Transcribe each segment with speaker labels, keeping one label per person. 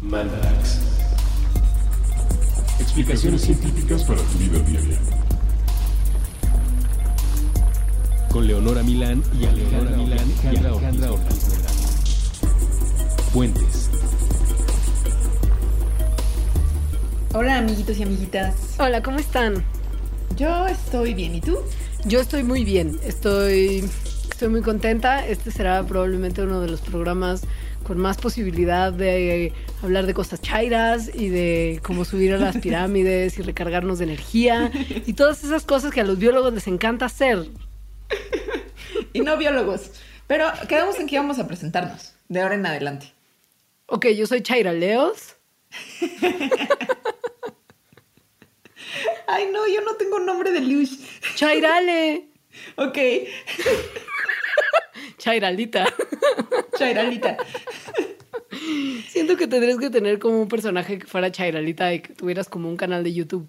Speaker 1: Mandarax. Explicaciones científicas para tu vida diaria. Con Leonora Milán y Alejandra Milán y Alejandra Ortiz. Puentes.
Speaker 2: Hola amiguitos y amiguitas.
Speaker 3: Hola, ¿cómo están?
Speaker 2: Yo estoy bien, ¿y tú?
Speaker 3: Yo estoy muy bien, estoy, estoy muy contenta. Este será probablemente uno de los programas con más posibilidad de hablar de cosas chairas y de cómo subir a las pirámides y recargarnos de energía y todas esas cosas que a los biólogos les encanta hacer.
Speaker 2: Y no biólogos. Pero quedamos en que íbamos a presentarnos de ahora en adelante.
Speaker 3: Ok, yo soy Chaira Leos.
Speaker 2: Ay, no, yo no tengo nombre de luz.
Speaker 3: Chairale.
Speaker 2: Ok,
Speaker 3: Chairalita.
Speaker 2: Chairalita.
Speaker 3: Siento que tendrías que tener como un personaje que fuera Chairalita y que tuvieras como un canal de YouTube.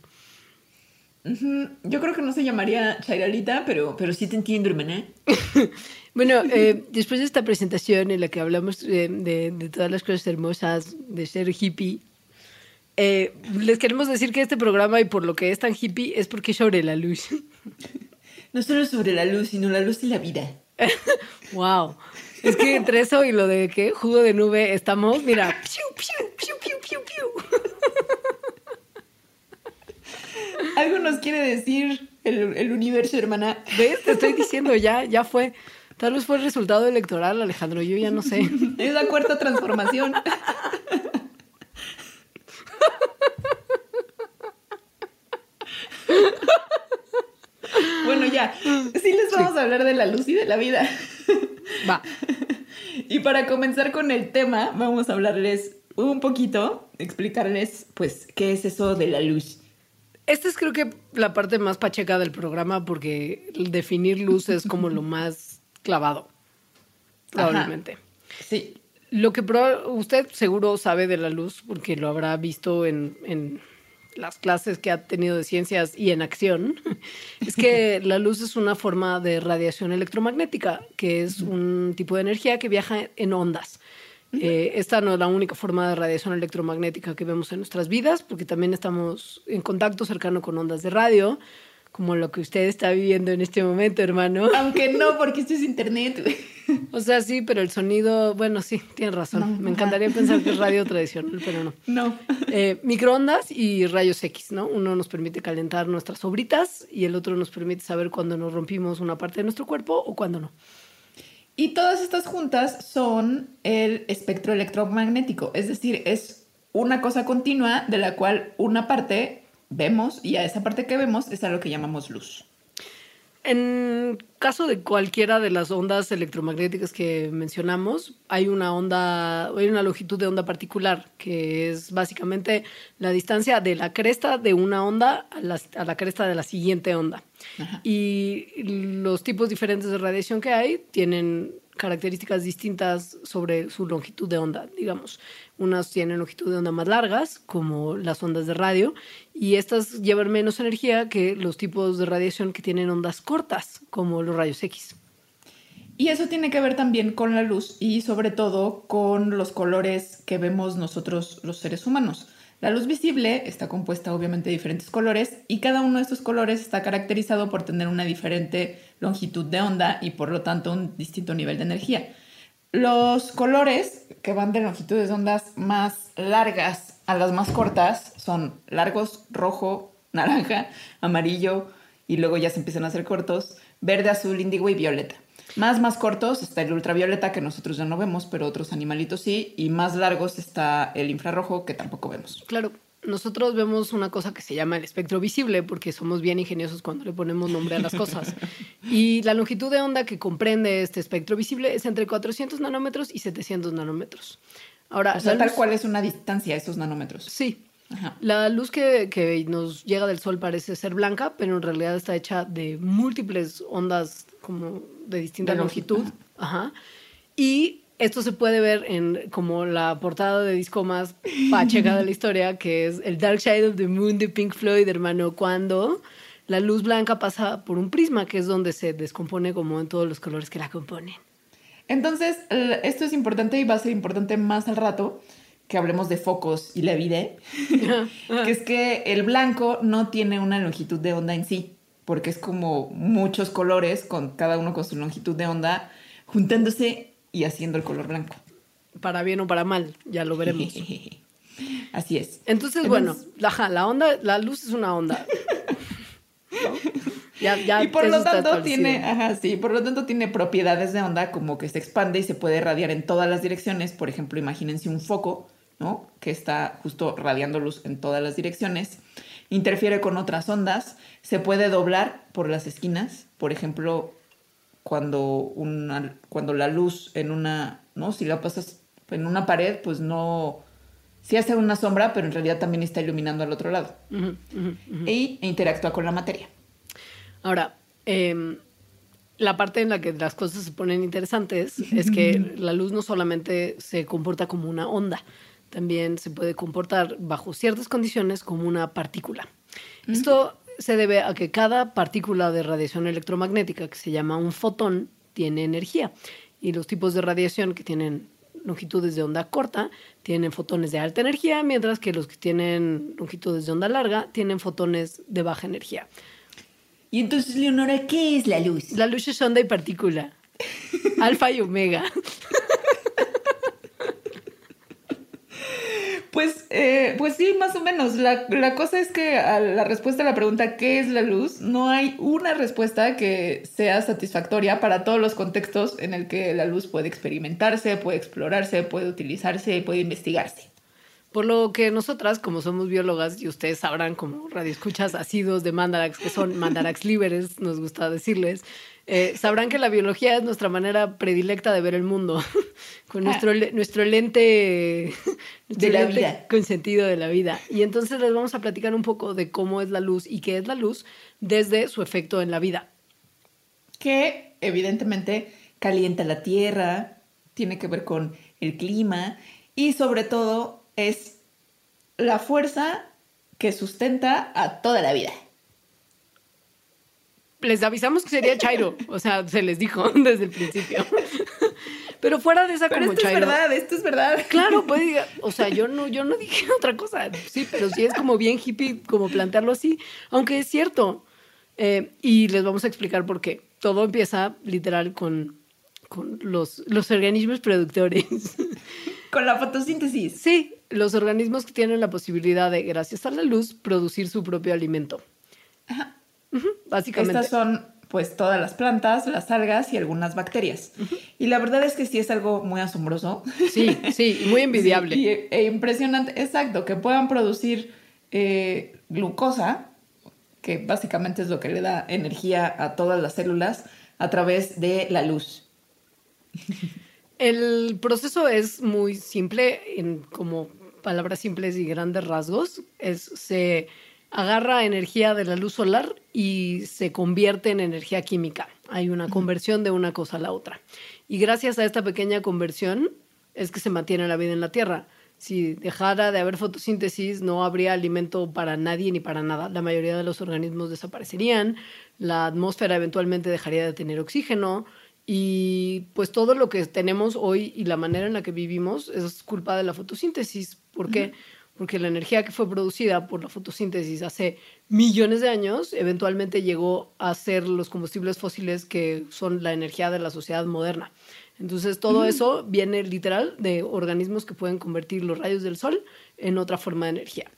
Speaker 2: Yo creo que no se llamaría Chairalita, pero, pero sí te entiendo, hermana.
Speaker 3: Bueno, eh, después de esta presentación en la que hablamos eh, de, de todas las cosas hermosas de ser hippie, eh, les queremos decir que este programa y por lo que es tan hippie es porque es sobre la luz.
Speaker 2: No solo sobre la luz, sino la luz y la vida.
Speaker 3: wow. Es que entre eso y lo de que jugo de nube estamos, mira, piu, piu, piu, piu, piu, piu.
Speaker 2: Algo nos quiere decir el, el universo, hermana.
Speaker 3: ¿Ves? Te estoy diciendo ya, ya fue. Tal vez fue el resultado electoral, Alejandro. Yo ya no sé.
Speaker 2: Es la cuarta transformación. Bueno, ya. Sí les vamos a hablar de la luz y de la vida.
Speaker 3: Va.
Speaker 2: Y para comenzar con el tema, vamos a hablarles un poquito, explicarles, pues, qué es eso de la luz.
Speaker 3: Esta es creo que la parte más pacheca del programa porque definir luz es como lo más clavado. Probablemente.
Speaker 2: Sí.
Speaker 3: Lo que usted seguro sabe de la luz porque lo habrá visto en, en las clases que ha tenido de ciencias y en acción, es que la luz es una forma de radiación electromagnética, que es un tipo de energía que viaja en ondas. Eh, esta no es la única forma de radiación electromagnética que vemos en nuestras vidas, porque también estamos en contacto cercano con ondas de radio, como lo que usted está viviendo en este momento, hermano.
Speaker 2: Aunque no, porque esto es internet.
Speaker 3: O sea, sí, pero el sonido, bueno, sí, tiene razón.
Speaker 2: No,
Speaker 3: Me
Speaker 2: ajá.
Speaker 3: encantaría pensar que es radio tradicional, pero no.
Speaker 2: No.
Speaker 3: Eh, microondas y rayos X, ¿no? Uno nos permite calentar nuestras sobritas y el otro nos permite saber cuándo nos rompimos una parte de nuestro cuerpo o cuándo no.
Speaker 2: Y todas estas juntas son el espectro electromagnético, es decir, es una cosa continua de la cual una parte vemos y a esa parte que vemos es a lo que llamamos luz.
Speaker 3: En caso de cualquiera de las ondas electromagnéticas que mencionamos, hay una onda, hay una longitud de onda particular, que es básicamente la distancia de la cresta de una onda a la, a la cresta de la siguiente onda.
Speaker 2: Ajá.
Speaker 3: Y los tipos diferentes de radiación que hay tienen características distintas sobre su longitud de onda, digamos. Unas tienen longitud de onda más largas, como las ondas de radio, y estas llevan menos energía que los tipos de radiación que tienen ondas cortas, como los rayos X.
Speaker 2: Y eso tiene que ver también con la luz y sobre todo con los colores que vemos nosotros los seres humanos. La luz visible está compuesta obviamente de diferentes colores y cada uno de estos colores está caracterizado por tener una diferente longitud de onda y por lo tanto un distinto nivel de energía. Los colores que van de longitudes de ondas más largas a las más cortas son largos, rojo, naranja, amarillo y luego ya se empiezan a hacer cortos, verde, azul, índigo y violeta. Más, más cortos está el ultravioleta que nosotros ya no vemos, pero otros animalitos sí. Y más largos está el infrarrojo que tampoco vemos.
Speaker 3: Claro, nosotros vemos una cosa que se llama el espectro visible porque somos bien ingeniosos cuando le ponemos nombre a las cosas. Y la longitud de onda que comprende este espectro visible es entre 400 nanómetros y 700 nanómetros. Ahora,
Speaker 2: O sea, tal cual es una distancia, esos nanómetros.
Speaker 3: Sí.
Speaker 2: Ajá.
Speaker 3: La luz que, que nos llega del sol parece ser blanca, pero en realidad está hecha de múltiples ondas como de distinta
Speaker 2: De longitud,
Speaker 3: longitud. Ajá. Y esto se puede ver en como la portada de disco más pacheca de la historia, que es el Dark Side of the Moon de Pink Floyd, hermano, cuando la luz blanca pasa por un prisma, que es donde se descompone como en todos los colores que la componen.
Speaker 2: Entonces, esto es importante y va a ser importante más al rato, que hablemos de focos y la vida, que es que el blanco no tiene una longitud de onda en sí, porque es como muchos colores, con cada uno con su longitud de onda, juntándose y haciendo el color blanco.
Speaker 3: Para bien o para mal, ya lo veremos.
Speaker 2: Así es.
Speaker 3: Entonces, bueno, la, la onda, la luz es una onda.
Speaker 2: y por lo tanto tiene, ajá, sí, por lo tanto tiene propiedades de onda como que se expande y se puede radiar en todas las direcciones. Por ejemplo, imagínense un foco, ¿no? Que está justo radiando luz en todas las direcciones. Interfiere con otras ondas, se puede doblar por las esquinas. Por ejemplo, cuando una, cuando la luz en una, ¿no? Si la pasas en una pared, pues no, sí hace una sombra, pero en realidad también está iluminando al otro lado. E interactúa con la materia.
Speaker 3: Ahora, em, la parte en la que las cosas se ponen interesantes es que la luz no solamente se comporta como una onda, también se puede comportar bajo ciertas condiciones como una partícula. Esto se debe a que cada partícula de radiación electromagnética, que se llama un fotón, tiene energía. Y los tipos de radiación que tienen longitudes de onda corta tienen fotones de alta energía, mientras que los que tienen longitudes de onda larga tienen fotones de baja energía.
Speaker 2: Y entonces, Leonora, ¿qué es la luz?
Speaker 3: La luz es onda y partícula. Alfa y omega.
Speaker 2: Pues, eh, pues sí, más o menos. La, la, cosa es que a la respuesta a la pregunta ¿qué es la luz? No hay una respuesta que sea satisfactoria para todos los contextos en el que la luz puede experimentarse, puede explorarse, puede utilizarse y puede investigarse.
Speaker 3: Por lo que nosotras, como somos biólogas, y ustedes sabrán como radioescuchas ácidos de mandarax, que son mandarax líberes, nos gusta decirles, eh, sabrán que la biología es nuestra manera predilecta de ver el mundo, con nuestro, nuestro lente,
Speaker 2: de la vida.
Speaker 3: con sentido de la vida. Y entonces les vamos a platicar un poco de cómo es la luz y qué es la luz desde su efecto en la vida.
Speaker 2: Que evidentemente calienta la tierra, tiene que ver con el clima y sobre todo es la fuerza que sustenta a toda la vida.
Speaker 3: Les avisamos que sería Chairo, o sea, se les dijo desde el principio. Pero fuera de esa
Speaker 2: pero esto es verdad, esto es verdad.
Speaker 3: Claro, pues, o sea, yo no, yo no dije otra cosa. Sí, pero sí es como bien hippie como plantearlo así, aunque es cierto. Eh, y les vamos a explicar por qué. Todo empieza literal con, con los, los organismos productores.
Speaker 2: Con la fotosíntesis.
Speaker 3: Sí, los organismos que tienen la posibilidad de, gracias a la luz, producir su propio alimento. Ajá. Básicamente.
Speaker 2: Estas son pues todas las plantas, las algas y algunas bacterias. Y la verdad es que sí es algo muy asombroso.
Speaker 3: Sí, sí, muy envidiable.
Speaker 2: y, e impresionante, exacto, que puedan producir eh, glucosa, que básicamente es lo que le da energía a todas las células a través de la luz.
Speaker 3: El proceso es muy simple, en como palabras simples y grandes rasgos. Es, se agarra energía de la luz solar y se convierte en energía química. Hay una conversión de una cosa a la otra. Y gracias a esta pequeña conversión es que se mantiene la vida en la Tierra. Si dejara de haber fotosíntesis, no habría alimento para nadie ni para nada. La mayoría de los organismos desaparecerían, la atmósfera eventualmente dejaría de tener oxígeno, y pues todo lo que tenemos hoy y la manera en la que vivimos es culpa de la fotosíntesis. ¿Por qué? Porque la energía que fue producida por la fotosíntesis hace millones de años eventualmente llegó a ser los combustibles fósiles que son la energía de la sociedad moderna. Entonces todo eso viene literal de organismos que pueden convertir los rayos del sol en otra forma de energía.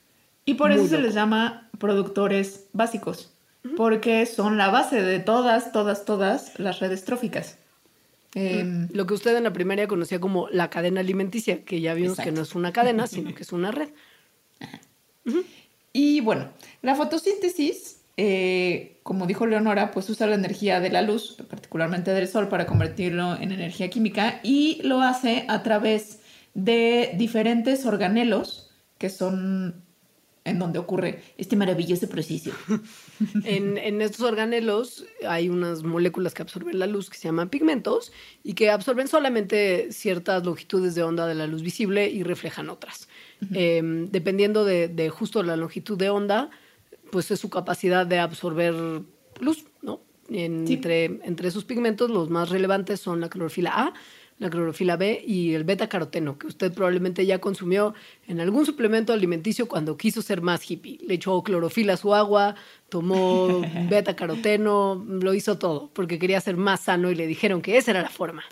Speaker 2: Y por eso se les llama productores básicos, porque son la base de todas, todas, todas las redes tróficas.
Speaker 3: Em, lo que usted en la primaria conocía como la cadena alimenticia, que ya vimos que no es una cadena, sino que es una red.
Speaker 2: Y bueno, la fotosíntesis, eh, como dijo Leonora, pues usa la energía de la luz, particularmente del sol, para convertirlo en energía química y lo hace a través de diferentes organelos que son en donde ocurre este maravilloso proceso.
Speaker 3: en, estos organelos hay unas moléculas que absorben la luz que se llaman pigmentos y que absorben solamente ciertas longitudes de onda de la luz visible y reflejan otras. Em, dependiendo de, justo la longitud de onda, pues es su capacidad de absorber luz, ¿no? entre, entre sus pigmentos, los más relevantes son la clorofila A, la clorofila B y el beta caroteno, que usted probablemente ya consumió en algún suplemento alimenticio cuando quiso ser más hippie. Le echó clorofila a su agua, tomó beta caroteno, lo hizo todo, porque quería ser más sano y le dijeron que esa era la forma.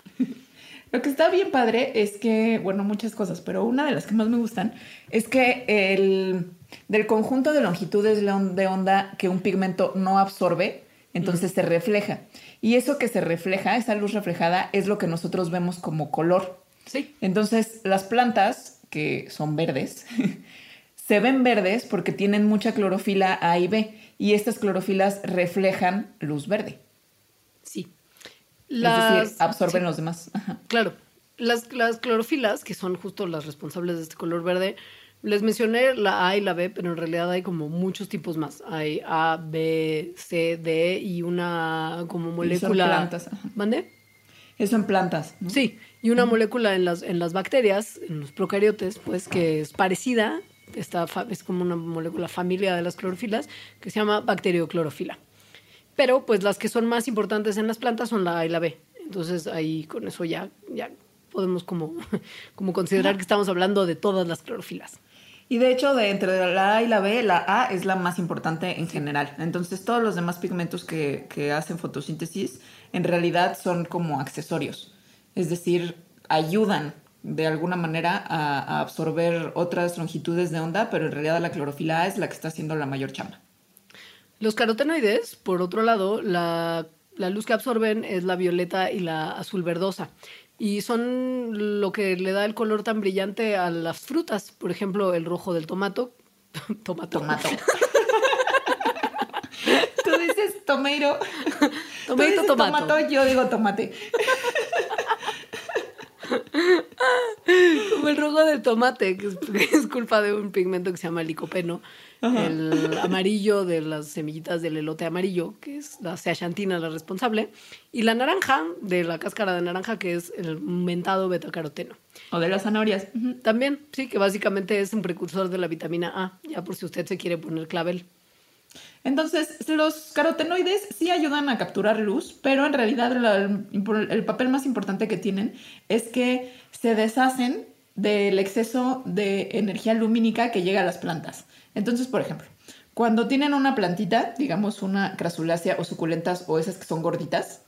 Speaker 2: Lo que está bien padre es que, bueno, muchas cosas, pero una de las que más me gustan es que el, del conjunto de longitudes de onda que un pigmento no absorbe, entonces se refleja. Y eso que se refleja, esa luz reflejada, es lo que nosotros vemos como color.
Speaker 3: Sí.
Speaker 2: Entonces, las plantas, que son verdes, se ven verdes porque tienen mucha clorofila A y B, y estas clorofilas reflejan luz verde.
Speaker 3: Sí.
Speaker 2: Las, es decir, absorben los demás.
Speaker 3: Claro. Las, las clorofilas, que son justo las responsables de este color verde, les mencioné la A y la B, pero en realidad hay como muchos tipos más. Hay A, B, C, D y una como molécula.
Speaker 2: Son plantas.
Speaker 3: ¿Mande?
Speaker 2: Eso en plantas.
Speaker 3: Sí, y una molécula en las, en las bacterias, en los procariotes, pues que es parecida, esta es como una molécula familia de las clorofilas, que se llama bacterioclorofila. Pero pues las que son más importantes en las plantas son la A y la B. Entonces ahí con eso ya, ya podemos como, como considerar que estamos hablando de todas las clorofilas.
Speaker 2: Y de hecho, de entre la A y la B, la A es la más importante en general. Entonces, todos los demás pigmentos que, que hacen fotosíntesis en realidad son como accesorios. Es decir, ayudan de alguna manera a, absorber otras longitudes de onda, pero en realidad la clorofila A es la que está haciendo la mayor chamba.
Speaker 3: Los carotenoides, por otro lado, la, la luz que absorben es la violeta y la azul verdosa y son lo que le da el color tan brillante a las frutas. Por ejemplo, el rojo del tomato.
Speaker 2: tomato. Tomato. Tú dices tomato.
Speaker 3: Tomato, tomato.
Speaker 2: Yo digo tomate.
Speaker 3: Como el rojo del tomate, que es, culpa de un pigmento que se llama licopeno. El amarillo de las semillitas del elote amarillo, que es la ceaxantina la responsable. Y la naranja, de la cáscara de naranja, que es el mentado betacaroteno.
Speaker 2: O de las zanahorias.
Speaker 3: También, sí, que básicamente es un precursor de la vitamina A, ya por si usted se quiere poner clavel.
Speaker 2: Entonces, los carotenoides sí ayudan a capturar luz, pero en realidad el, papel más importante que tienen es que se deshacen del exceso de energía lumínica que llega a las plantas. Entonces, por ejemplo, cuando tienen una plantita, digamos una crasulácea o suculentas o esas que son gorditas,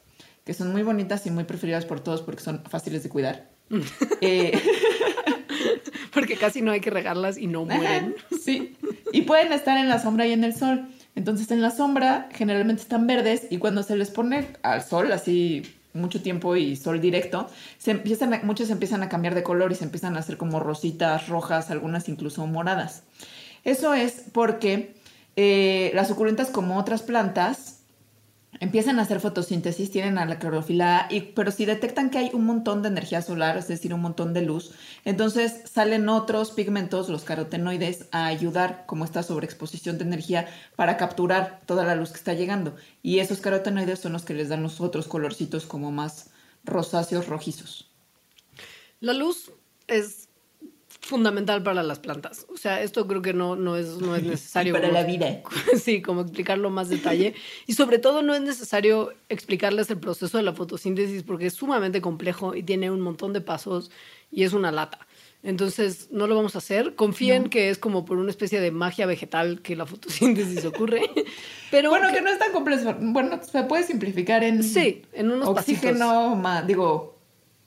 Speaker 2: que son muy bonitas y muy preferidas por todos porque son fáciles de cuidar.
Speaker 3: eh, porque casi no hay que regarlas y no mueren.
Speaker 2: sí, y pueden estar en la sombra y en el sol. Entonces en la sombra generalmente están verdes y cuando se les pone al sol así mucho tiempo y sol directo, se empiezan muchos empiezan a cambiar de color y se empiezan a hacer como rositas, rojas, algunas incluso moradas. Eso es porque eh, las suculentas como otras plantas empiezan a hacer fotosíntesis, tienen a la clorofila, y, pero si detectan que hay un montón de energía solar, es decir, un montón de luz, entonces salen otros pigmentos, los carotenoides, a ayudar como esta sobreexposición de energía para capturar toda la luz que está llegando. Y esos carotenoides son los que les dan los otros colorcitos como más rosáceos, rojizos.
Speaker 3: La luz es fundamental para las plantas. O sea, esto creo que no, no, es, no es necesario.
Speaker 2: para la vida.
Speaker 3: Sí, como explicarlo más detalle. Y sobre todo no es necesario explicarles el proceso de la fotosíntesis porque es sumamente complejo y tiene un montón de pasos y es una lata. Entonces, no lo vamos a hacer. Confíen que es como por una especie de magia vegetal que la fotosíntesis ocurre. Pero
Speaker 2: bueno, que, no es tan complejo. Bueno, se puede simplificar en...
Speaker 3: Sí, en unos
Speaker 2: Oxígeno más, digo,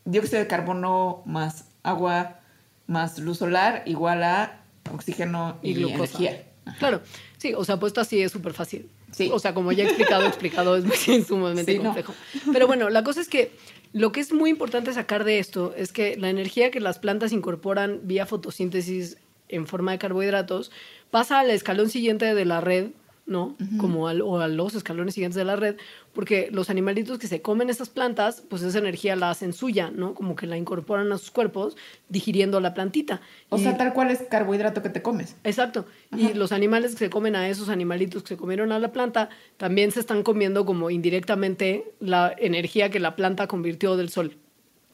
Speaker 2: dióxido de carbono más agua más luz solar igual a oxígeno y, energía.
Speaker 3: Claro, sí, o sea, puesto así es súper fácil. Sí. O sea, como ya he explicado, explicado es sumamente complejo. Pero bueno, la cosa es que lo que es muy importante sacar de esto es que la energía que las plantas incorporan vía fotosíntesis en forma de carbohidratos pasa al escalón siguiente de la red ¿no? Como o a los escalones siguientes de la red, porque los animalitos que se comen estas plantas, pues esa energía la hacen suya, ¿no? Como que la incorporan a sus cuerpos digiriendo la plantita.
Speaker 2: O sea, tal cual es carbohidrato que te comes.
Speaker 3: Exacto. Y los animales que se comen a esos animalitos que se comieron a la planta, también se están comiendo como indirectamente la energía que la planta convirtió del sol.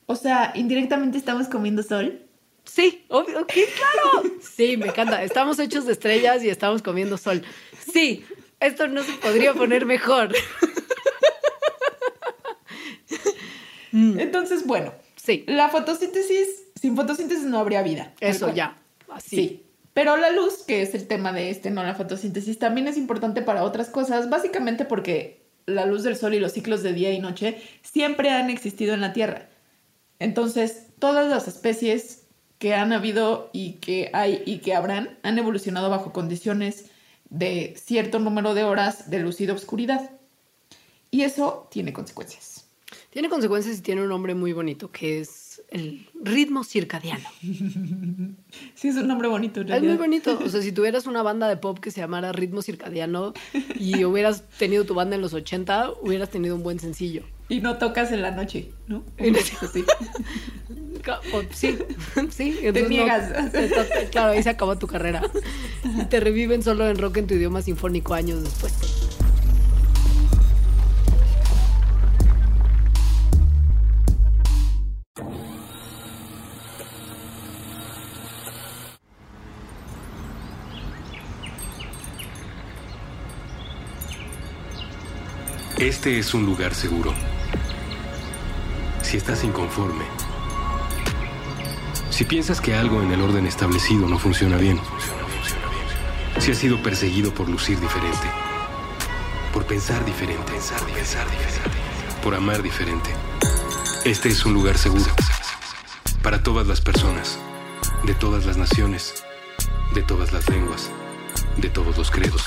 Speaker 2: O sea, indirectamente estamos comiendo sol.
Speaker 3: Sí, obvio, claro. Sí, me encanta. Estamos hechos de estrellas y estamos comiendo sol. Sí, esto no se podría poner mejor.
Speaker 2: Entonces, bueno,
Speaker 3: Sí.
Speaker 2: La fotosíntesis, sin fotosíntesis no habría vida.
Speaker 3: Eso ya. Así.
Speaker 2: Sí. Pero la luz, que es el tema de este, no la fotosíntesis, también es importante para otras cosas, básicamente porque la luz del sol y los ciclos de día y noche siempre han existido en la Tierra. Entonces, todas las especies que han habido y que hay y que habrán han evolucionado bajo condiciones de cierto número de horas de de oscuridad. Y eso tiene consecuencias.
Speaker 3: Tiene consecuencias y tiene un nombre muy bonito que es el ritmo circadiano.
Speaker 2: Sí, es un nombre bonito. en
Speaker 3: Es muy bonito. O sea, si tuvieras una banda de pop que se llamara Ritmo Circadiano y hubieras tenido tu banda en los 80, hubieras tenido un buen sencillo.
Speaker 2: Y no tocas en la noche, ¿no?
Speaker 3: No-
Speaker 2: Sí.
Speaker 3: Sí, sí. entonces no-
Speaker 2: niegas.
Speaker 3: te- claro, ahí se acabó tu carrera. Y te reviven solo en rock en tu idioma sinfónico años después.
Speaker 1: Este es un lugar seguro. Si estás inconforme, si piensas que algo en el orden establecido no funciona bien, si has sido perseguido por lucir diferente, por pensar diferente, pensar, pensar diferente, por amar diferente, este es un lugar seguro para todas las personas, de todas las naciones, de todas las lenguas, de todos los credos,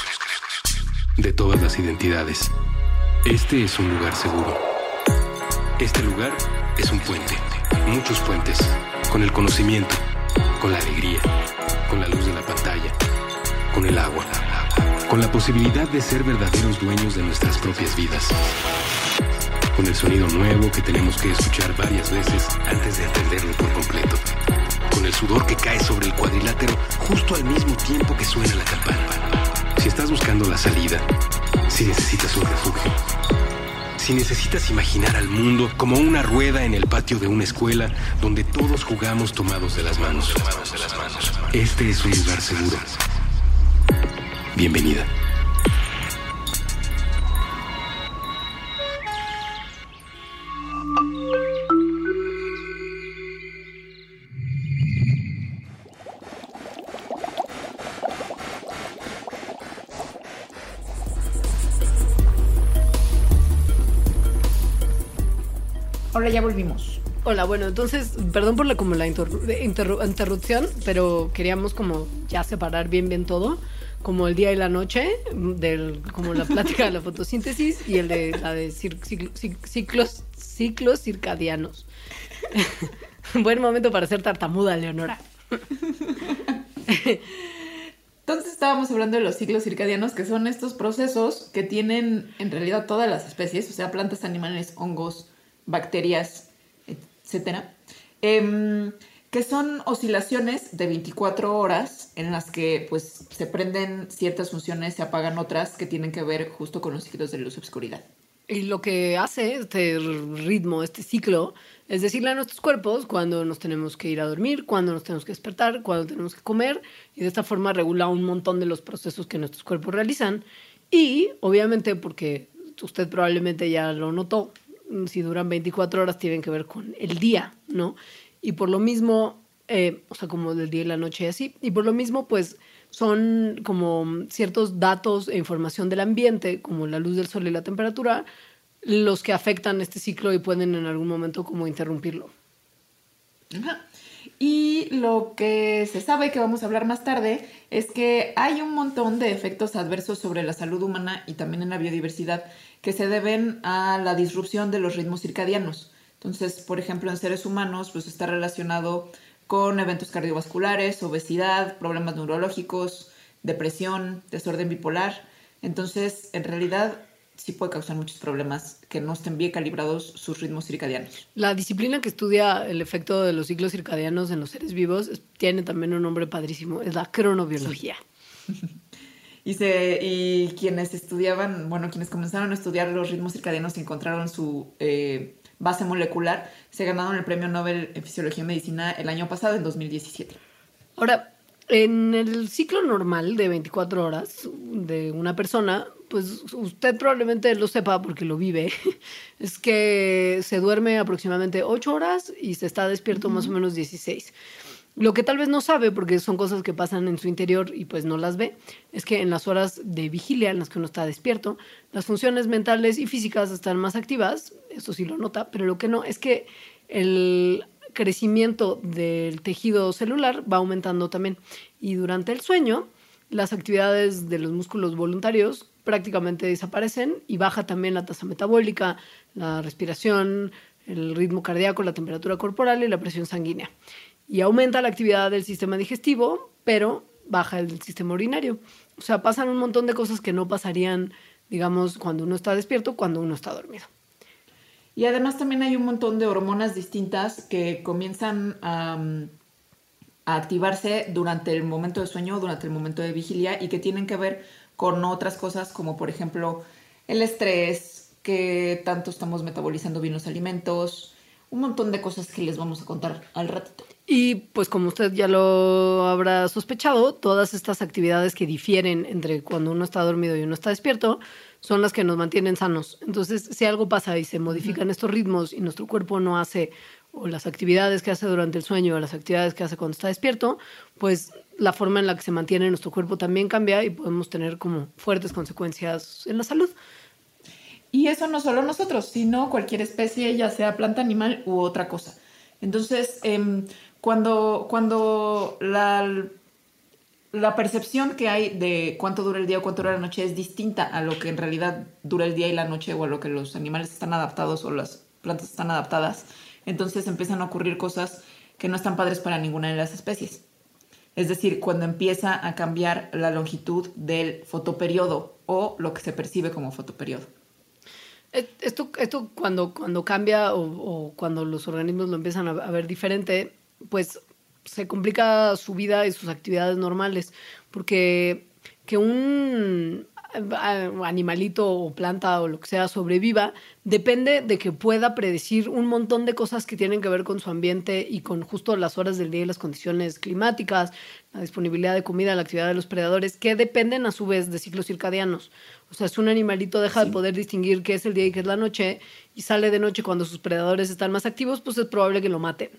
Speaker 1: de todas las identidades. Este es un lugar seguro. Este lugar es un puente, muchos puentes, con el conocimiento, con la alegría, con la luz de la pantalla, con el agua, con la posibilidad de ser verdaderos dueños de nuestras propias vidas, con el sonido nuevo que tenemos que escuchar varias veces antes de entenderlo por completo, con el sudor que cae sobre el cuadrilátero justo al mismo tiempo que suena la campana. Si estás buscando la salida, si necesitas un refugio, si necesitas imaginar al mundo como una rueda en el patio de una escuela donde todos jugamos tomados de las manos. Este es un lugar seguro. Bienvenida.
Speaker 3: Hola, bueno, entonces, perdón por la, como la interru- interru- interrupción, pero queríamos como ya separar bien, bien todo, como el día y la noche, del, como la plática de la fotosíntesis y el de la de cir- ciclo- cic- ciclos, ciclos circadianos. Buen momento para ser tartamuda, Leonora.
Speaker 2: Entonces estábamos hablando de los ciclos circadianos, que son estos procesos que tienen en realidad todas las especies, o sea, plantas, animales, hongos, bacterias, etcétera, em, que son oscilaciones de 24 horas en las que pues se prenden ciertas funciones, se apagan otras que tienen que ver justo con los ciclos de luz y obscuridad.
Speaker 3: Y lo que hace este ritmo, este ciclo, es decirle a nuestros cuerpos cuando nos tenemos que ir a dormir, cuando nos tenemos que despertar, cuando tenemos que comer, y de esta forma regula un montón de los procesos que nuestros cuerpos realizan. Y obviamente, porque usted probablemente ya lo notó, si duran 24 horas tienen que ver con el día, ¿no? Y por lo mismo, eh, o sea, como del día y la noche y así, y por lo mismo, pues son como ciertos datos e información del ambiente, como la luz del sol y la temperatura, los que afectan este ciclo y pueden en algún momento como interrumpirlo.
Speaker 2: Y lo que se sabe que vamos a hablar más tarde es que hay un montón de efectos adversos sobre la salud humana y también en la biodiversidad que se deben a la disrupción de los ritmos circadianos. Entonces, por ejemplo, en seres humanos, pues está relacionado con eventos cardiovasculares, obesidad, problemas neurológicos, depresión, desorden bipolar. Entonces, en realidad, sí puede causar muchos problemas que no estén bien calibrados sus ritmos circadianos.
Speaker 3: La disciplina que estudia el efecto de los ciclos circadianos en los seres vivos tiene también un nombre padrísimo, es la cronobiología.
Speaker 2: Y, se, y quienes estudiaban, bueno, quienes comenzaron a estudiar los ritmos circadianos y encontraron su eh, base molecular, se ganaron el premio Nobel en Fisiología y Medicina el año pasado, en 2017.
Speaker 3: Ahora, En el ciclo normal de 24 horas de una persona, pues usted probablemente lo sepa porque lo vive, es que se duerme aproximadamente 8 horas y se está despierto más o menos 16. Lo que tal vez no sabe, porque son cosas que pasan en su interior y pues no las ve, es que en las horas de vigilia en las que uno está despierto, las funciones mentales y físicas están más activas, eso sí lo nota, pero lo que no es que el crecimiento del tejido celular va aumentando también. Y durante el sueño, las actividades de los músculos voluntarios prácticamente desaparecen y baja también la tasa metabólica, la respiración, el ritmo cardíaco, la temperatura corporal y la presión sanguínea. Y aumenta la actividad del sistema digestivo, pero baja el sistema urinario. O sea, pasan un montón de cosas que no pasarían, digamos, cuando uno está despierto, cuando uno está dormido.
Speaker 2: Y además también hay un montón de hormonas distintas que comienzan a, activarse durante el momento de sueño, durante el momento de vigilia y que tienen que ver con otras cosas como por ejemplo el estrés, que tanto estamos metabolizando bien los alimentos, un montón de cosas que les vamos a contar al ratito.
Speaker 3: Y pues como usted ya lo habrá sospechado, todas estas actividades que difieren entre cuando uno está dormido y uno está despierto son las que nos mantienen sanos. Entonces, si algo pasa y se modifican estos ritmos y nuestro cuerpo no hace o las actividades que hace durante el sueño o las actividades que hace cuando está despierto, pues la forma en la que se mantiene nuestro cuerpo también cambia y podemos tener como fuertes consecuencias en la salud.
Speaker 2: Y eso no solo nosotros, sino cualquier especie, ya sea planta, animal u otra cosa. Entonces, em, cuando, cuando la la percepción que hay de cuánto dura el día o cuánto dura la noche es distinta a lo que en realidad dura el día y la noche o a lo que los animales están adaptados o las plantas están adaptadas. Entonces empiezan a ocurrir cosas que no están padres para ninguna de las especies. Es decir, cuando empieza a cambiar la longitud del fotoperiodo o lo que se percibe como fotoperiodo.
Speaker 3: Esto, esto cuando, cuando cambia o, cuando los organismos lo empiezan a ver diferente, pues se complica su vida y sus actividades normales, porque que un animalito o planta o lo que sea sobreviva depende de que pueda predecir un montón de cosas que tienen que ver con su ambiente y con justo las horas del día y las condiciones climáticas, la disponibilidad de comida, la actividad de los predadores, que dependen a su vez de ciclos circadianos. O sea, si un animalito deja de poder distinguir qué es el día y qué es la noche y sale de noche cuando sus predadores están más activos, pues es probable que lo maten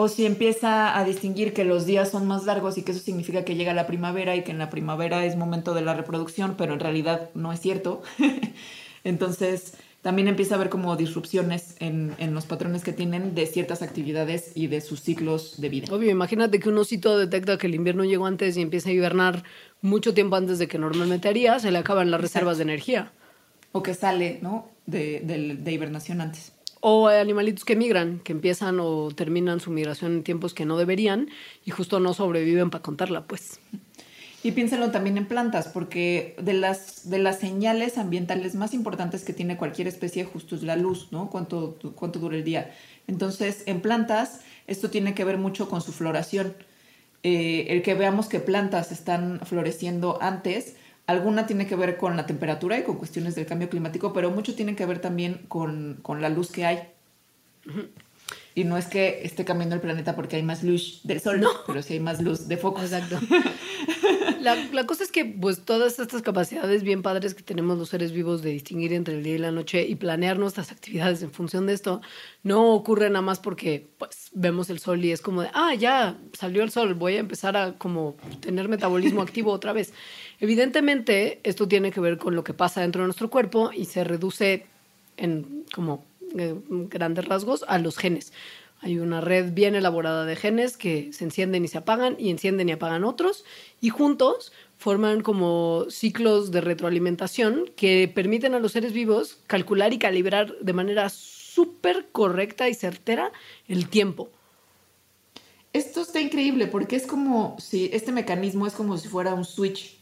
Speaker 2: o si empieza a distinguir que los días son más largos y que eso significa que llega la primavera y que en la primavera es momento de la reproducción, pero en realidad no es cierto. Entonces también empieza a haber como disrupciones en, los patrones que tienen de ciertas actividades y de sus ciclos de vida.
Speaker 3: Obvio, imagínate que un osito detecta que el invierno llegó antes y empieza a hibernar mucho tiempo antes de que normalmente haría, se le acaban las reservas de energía.
Speaker 2: O que sale, ¿no? de, de hibernación antes.
Speaker 3: O hay animalitos que migran, que empiezan o terminan su migración en tiempos que no deberían y justo no sobreviven para contarla, pues.
Speaker 2: Y piénsenlo también en plantas, porque de las, de las señales ambientales más importantes que tiene cualquier especie justo es la luz, ¿no? Cuánto, cuánto dura el día. Entonces, en plantas, esto tiene que ver mucho con su floración. Eh, el que veamos que plantas están floreciendo antes Alguna tiene que ver con la temperatura y con cuestiones del cambio climático, pero mucho tiene que ver también con, la luz que hay. Y no es que esté cambiando el planeta porque hay más luz del sol, no. pero sí hay más luz de foco.
Speaker 3: Exacto. la, cosa es que, pues, todas estas capacidades bien padres que tenemos los seres vivos de distinguir entre el día y la noche y planear nuestras actividades en función de esto, no ocurre nada más porque, pues, vemos el sol y es como de, ah, ya salió el sol, voy a empezar a como tener metabolismo activo otra vez. Evidentemente, esto tiene que ver con lo que pasa dentro de nuestro cuerpo y se reduce en como eh, grandes rasgos a los genes. Hay una red bien elaborada de genes que se encienden y se apagan y encienden y apagan otros y juntos forman como ciclos de retroalimentación que permiten a los seres vivos calcular y calibrar de manera súper correcta y certera el tiempo.
Speaker 2: Esto está increíble porque es como si este mecanismo es como si fuera un switch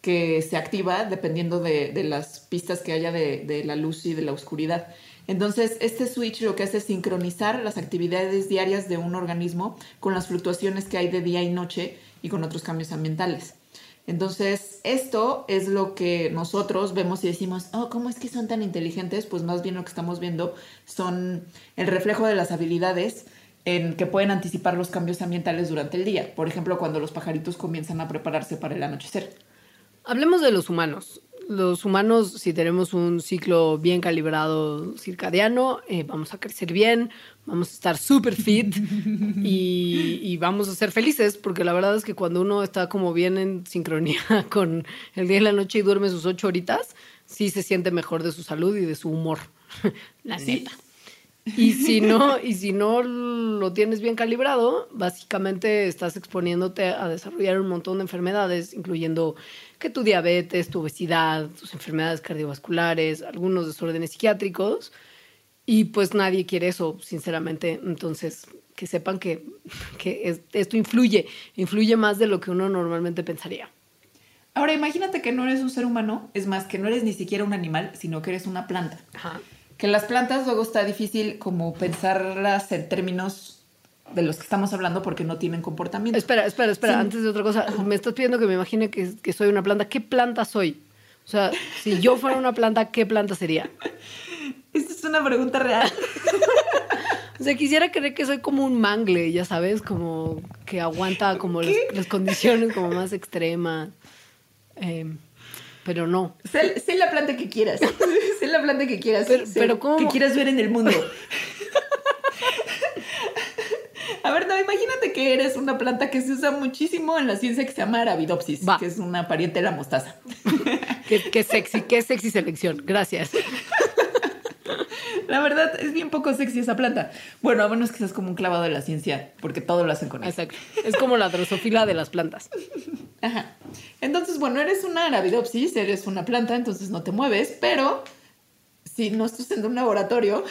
Speaker 2: que se activa dependiendo de, las pistas que haya de, la luz y de la oscuridad. Entonces, este switch lo que hace es sincronizar las actividades diarias de un organismo con las fluctuaciones que hay de día y noche y con otros cambios ambientales. Entonces, esto es lo que nosotros vemos y decimos, oh, ¿cómo es que son tan inteligentes? Pues más bien lo que estamos viendo son el reflejo de las habilidades en que pueden anticipar los cambios ambientales durante el día. Por ejemplo, cuando los pajaritos comienzan a prepararse para el anochecer.
Speaker 3: Hablemos de los humanos. Los humanos, si tenemos un ciclo bien calibrado circadiano, eh, vamos a crecer bien, vamos a estar súper fit y, y, vamos a ser felices, porque la verdad es que cuando uno está como bien en sincronía con el día y la noche y duerme sus ocho horitas, sí se siente mejor de su salud y de su humor. la
Speaker 2: Sí.
Speaker 3: neta. Y si no, y si no lo tienes bien calibrado, básicamente estás exponiéndote a desarrollar un montón de enfermedades, incluyendo que tu diabetes, tu obesidad, tus enfermedades cardiovasculares, algunos desórdenes psiquiátricos. Y pues nadie quiere eso, sinceramente. Entonces, que sepan que, que es- esto influye, influye más de lo que uno normalmente pensaría.
Speaker 2: Ahora, imagínate que no eres un ser humano, es más, que no eres ni siquiera un animal, sino que eres una planta.
Speaker 3: Ajá.
Speaker 2: Que las plantas luego está difícil como pensarlas en términos de los que estamos hablando porque no tienen comportamiento.
Speaker 3: Espera, espera, espera.
Speaker 2: Sí.
Speaker 3: Antes de otra cosa, me estás pidiendo que me imagine que, que soy una planta. ¿Qué planta soy? O sea, si yo fuera una planta, ¿qué planta sería?
Speaker 2: Esta es una pregunta real.
Speaker 3: O sea, quisiera creer que soy como un mangle, ya sabes, como que aguanta como las, las condiciones como más extremas. Eh, pero no.
Speaker 2: sé, sé la planta que quieras. sé la planta que quieras.
Speaker 3: Pero-
Speaker 2: sé
Speaker 3: pero ¿cómo?
Speaker 2: Que quieras ver en el mundo. A ver, no, imagínate que eres una planta que se usa muchísimo en la ciencia que se llama Arabidopsis,
Speaker 3: Va.
Speaker 2: que es una pariente de la mostaza.
Speaker 3: Qué, qué sexy, qué sexy selección. Gracias.
Speaker 2: La verdad, es bien poco sexy esa planta. Bueno, a menos que seas como un clavado de la ciencia, porque todo lo hacen con eso.
Speaker 3: Exacto. Es como la drosofila de las plantas.
Speaker 2: Ajá. Entonces, bueno, eres una Arabidopsis, eres una planta, entonces no te mueves, pero si no estás en un laboratorio,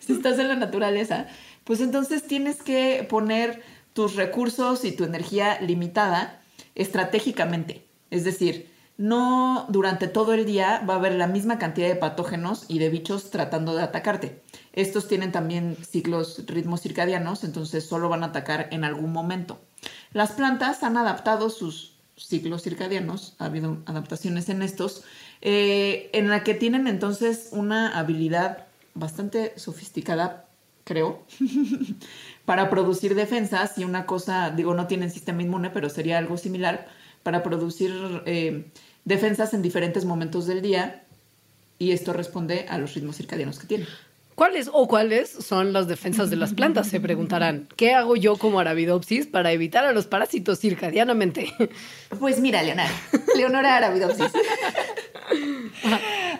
Speaker 2: si estás en la naturaleza, pues entonces tienes que poner tus recursos y tu energía limitada estratégicamente. Es decir, no durante todo el día va a haber la misma cantidad de patógenos y de bichos tratando de atacarte. Estos tienen también ciclos, ritmos circadianos, entonces solo van a atacar en algún momento. Las plantas han adaptado sus ciclos circadianos, ha habido adaptaciones en estos, eh, en la que tienen entonces una habilidad bastante sofisticada, creo, para producir defensas y una cosa, digo, no tienen sistema inmune, pero sería algo similar, para producir eh, defensas en diferentes momentos del día y esto responde a los ritmos circadianos que tienen.
Speaker 3: ¿Cuáles o cuáles son las defensas de las plantas? Se preguntarán. ¿Qué hago yo como Arabidopsis para evitar a los parásitos circadianamente?
Speaker 2: Pues mira, Leonora, Leonora Arabidopsis.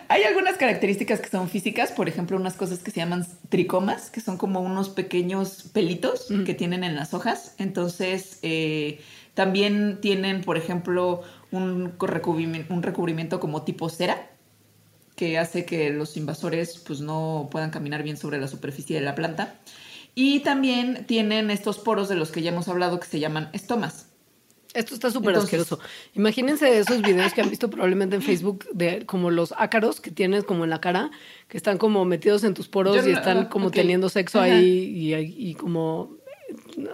Speaker 2: Hay algunas características que son físicas, por ejemplo, unas cosas que se llaman tricomas, que son como unos pequeños pelitos que tienen en las hojas. Entonces, eh, también tienen, por ejemplo, un recubrimiento, un recubrimiento como tipo cera, que hace que los invasores pues, no puedan caminar bien sobre la superficie de la planta. Y también tienen estos poros de los que ya hemos hablado que se llaman estomas.
Speaker 3: Esto está súper asqueroso. Imagínense esos videos que han visto probablemente en Facebook de como los ácaros que tienes como en la cara, que están como metidos en tus poros
Speaker 2: Yo
Speaker 3: y
Speaker 2: no-
Speaker 3: están
Speaker 2: ah,
Speaker 3: como teniendo sexo
Speaker 2: Ajá.
Speaker 3: ahí y, y como eh,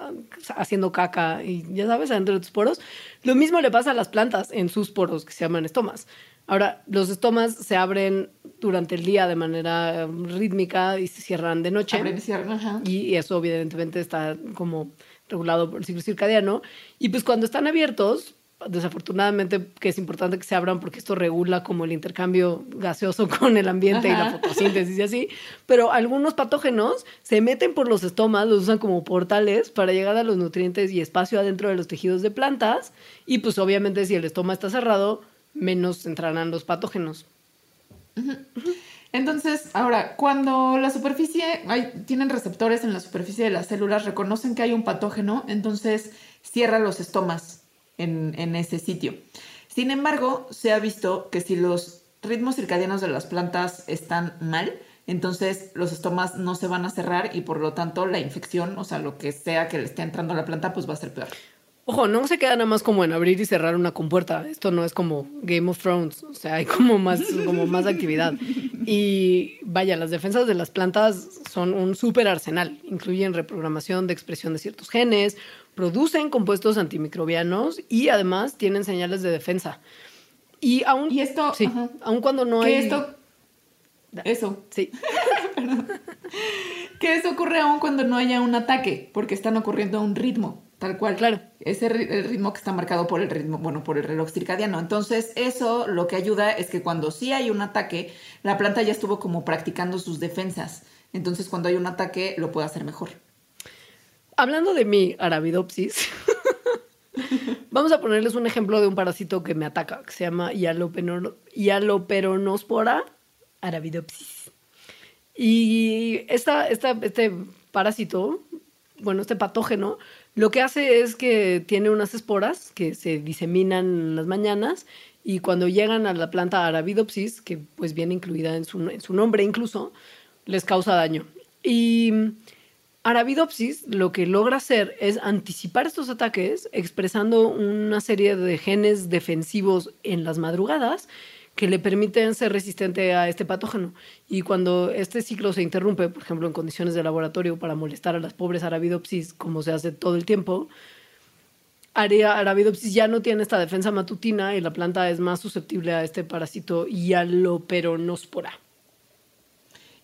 Speaker 3: haciendo caca y ya sabes, adentro de tus poros. Lo mismo le pasa a las plantas en sus poros que se llaman estomas. Ahora, los estomas se abren durante el día de manera eh, rítmica y se cierran de noche.
Speaker 2: Abren y cierran, ajá.
Speaker 3: Y eso evidentemente está como regulado por el ciclo circadiano. Y pues cuando están abiertos, desafortunadamente que es importante que se abran porque esto regula como el intercambio gaseoso con el ambiente y la fotosíntesis y así. Pero algunos patógenos se meten por los estomas, los usan como portales para llegar a los nutrientes y espacio adentro de los tejidos de plantas. Y pues obviamente si el estoma está cerrado, menos entrarán los patógenos.
Speaker 2: Entonces, ahora, cuando la superficie, hay, tienen receptores en la superficie de las células, reconocen que hay un patógeno, entonces cierra los estomas en, en ese sitio. Sin embargo, se ha visto que si los ritmos circadianos de las plantas están mal, entonces los estomas no se van a cerrar y por lo tanto la infección, o sea, lo que sea que le esté entrando a la planta, pues va a ser peor.
Speaker 3: Ojo, no se queda nada más como en abrir y cerrar una compuerta. Esto no es como Game of Thrones. O sea, hay como más, como más actividad. Y vaya, las defensas de las plantas son un súper arsenal. Incluyen reprogramación de expresión de ciertos genes, producen compuestos antimicrobianos y además tienen señales de defensa. Y aún,
Speaker 2: Y esto,
Speaker 3: sí,
Speaker 2: ajá.
Speaker 3: aun cuando no hay...
Speaker 2: esto, eso,
Speaker 3: Sí.
Speaker 2: que eso ocurre aún cuando no haya un ataque, porque están ocurriendo a un ritmo, tal cual.
Speaker 3: Claro.
Speaker 2: Ese ri- el ritmo que está marcado por el ritmo, bueno, por el reloj circadiano. Entonces, eso lo que ayuda es que cuando sí hay un ataque, la planta ya estuvo como practicando sus defensas. Entonces, cuando hay un ataque, lo puede hacer mejor.
Speaker 3: Hablando de mi Arabidopsis, vamos a ponerles un ejemplo de un parásito que me ataca, que se llama Hialoperonospora Arabidopsis. Y esta, esta- este parásito, bueno, este patógeno, lo que hace es que tiene unas esporas que se diseminan en las mañanas y cuando llegan a la planta Arabidopsis, que pues viene incluida en su, en su nombre incluso, les causa daño. Y Arabidopsis lo que logra hacer es anticipar estos ataques expresando una serie de genes defensivos en las madrugadas que le permiten ser resistente a este patógeno. Y cuando este ciclo se interrumpe, por ejemplo, en condiciones de laboratorio para molestar a las pobres Arabidopsis, como se hace todo el tiempo, Ara- Arabidopsis ya no tiene esta defensa matutina y la planta es más susceptible a este parásito Hialoperonospora.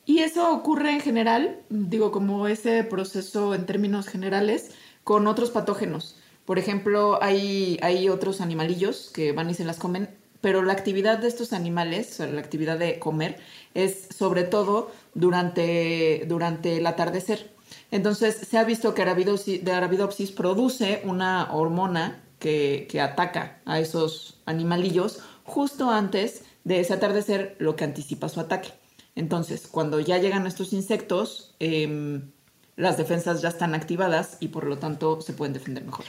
Speaker 2: Y eso ocurre en general, digo, como ese proceso en términos generales, con otros patógenos. Por ejemplo, hay, hay otros animalillos que van y se las comen, pero la actividad de estos animales, o la actividad de comer, es sobre todo durante, durante el atardecer. Entonces, se ha visto que Arabidopsis produce una hormona que, que ataca a esos animalillos justo antes de ese atardecer, lo que anticipa su ataque. Entonces, cuando ya llegan estos insectos, em, las defensas ya están activadas y por lo tanto se pueden defender mejor.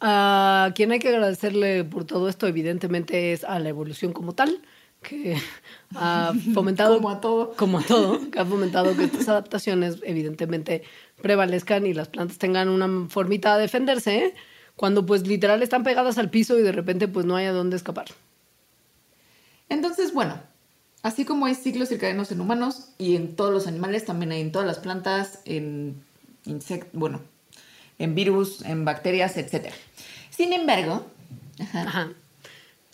Speaker 3: A quien hay que agradecerle por todo esto, evidentemente, es a la evolución como tal, que ha fomentado.
Speaker 2: Como a todo.
Speaker 3: Como a todo, que ha fomentado que estas adaptaciones, evidentemente, prevalezcan y las plantas tengan una formita de defenderse, ¿eh? cuando, pues, literal están pegadas al piso y de repente, pues, no hay a dónde escapar.
Speaker 2: Entonces, bueno, así como hay ciclos circadianos en humanos y en todos los animales, también hay en todas las plantas, en insectos, bueno, en virus, en bacterias, etc. Sin embargo, ajá,
Speaker 3: Ajá.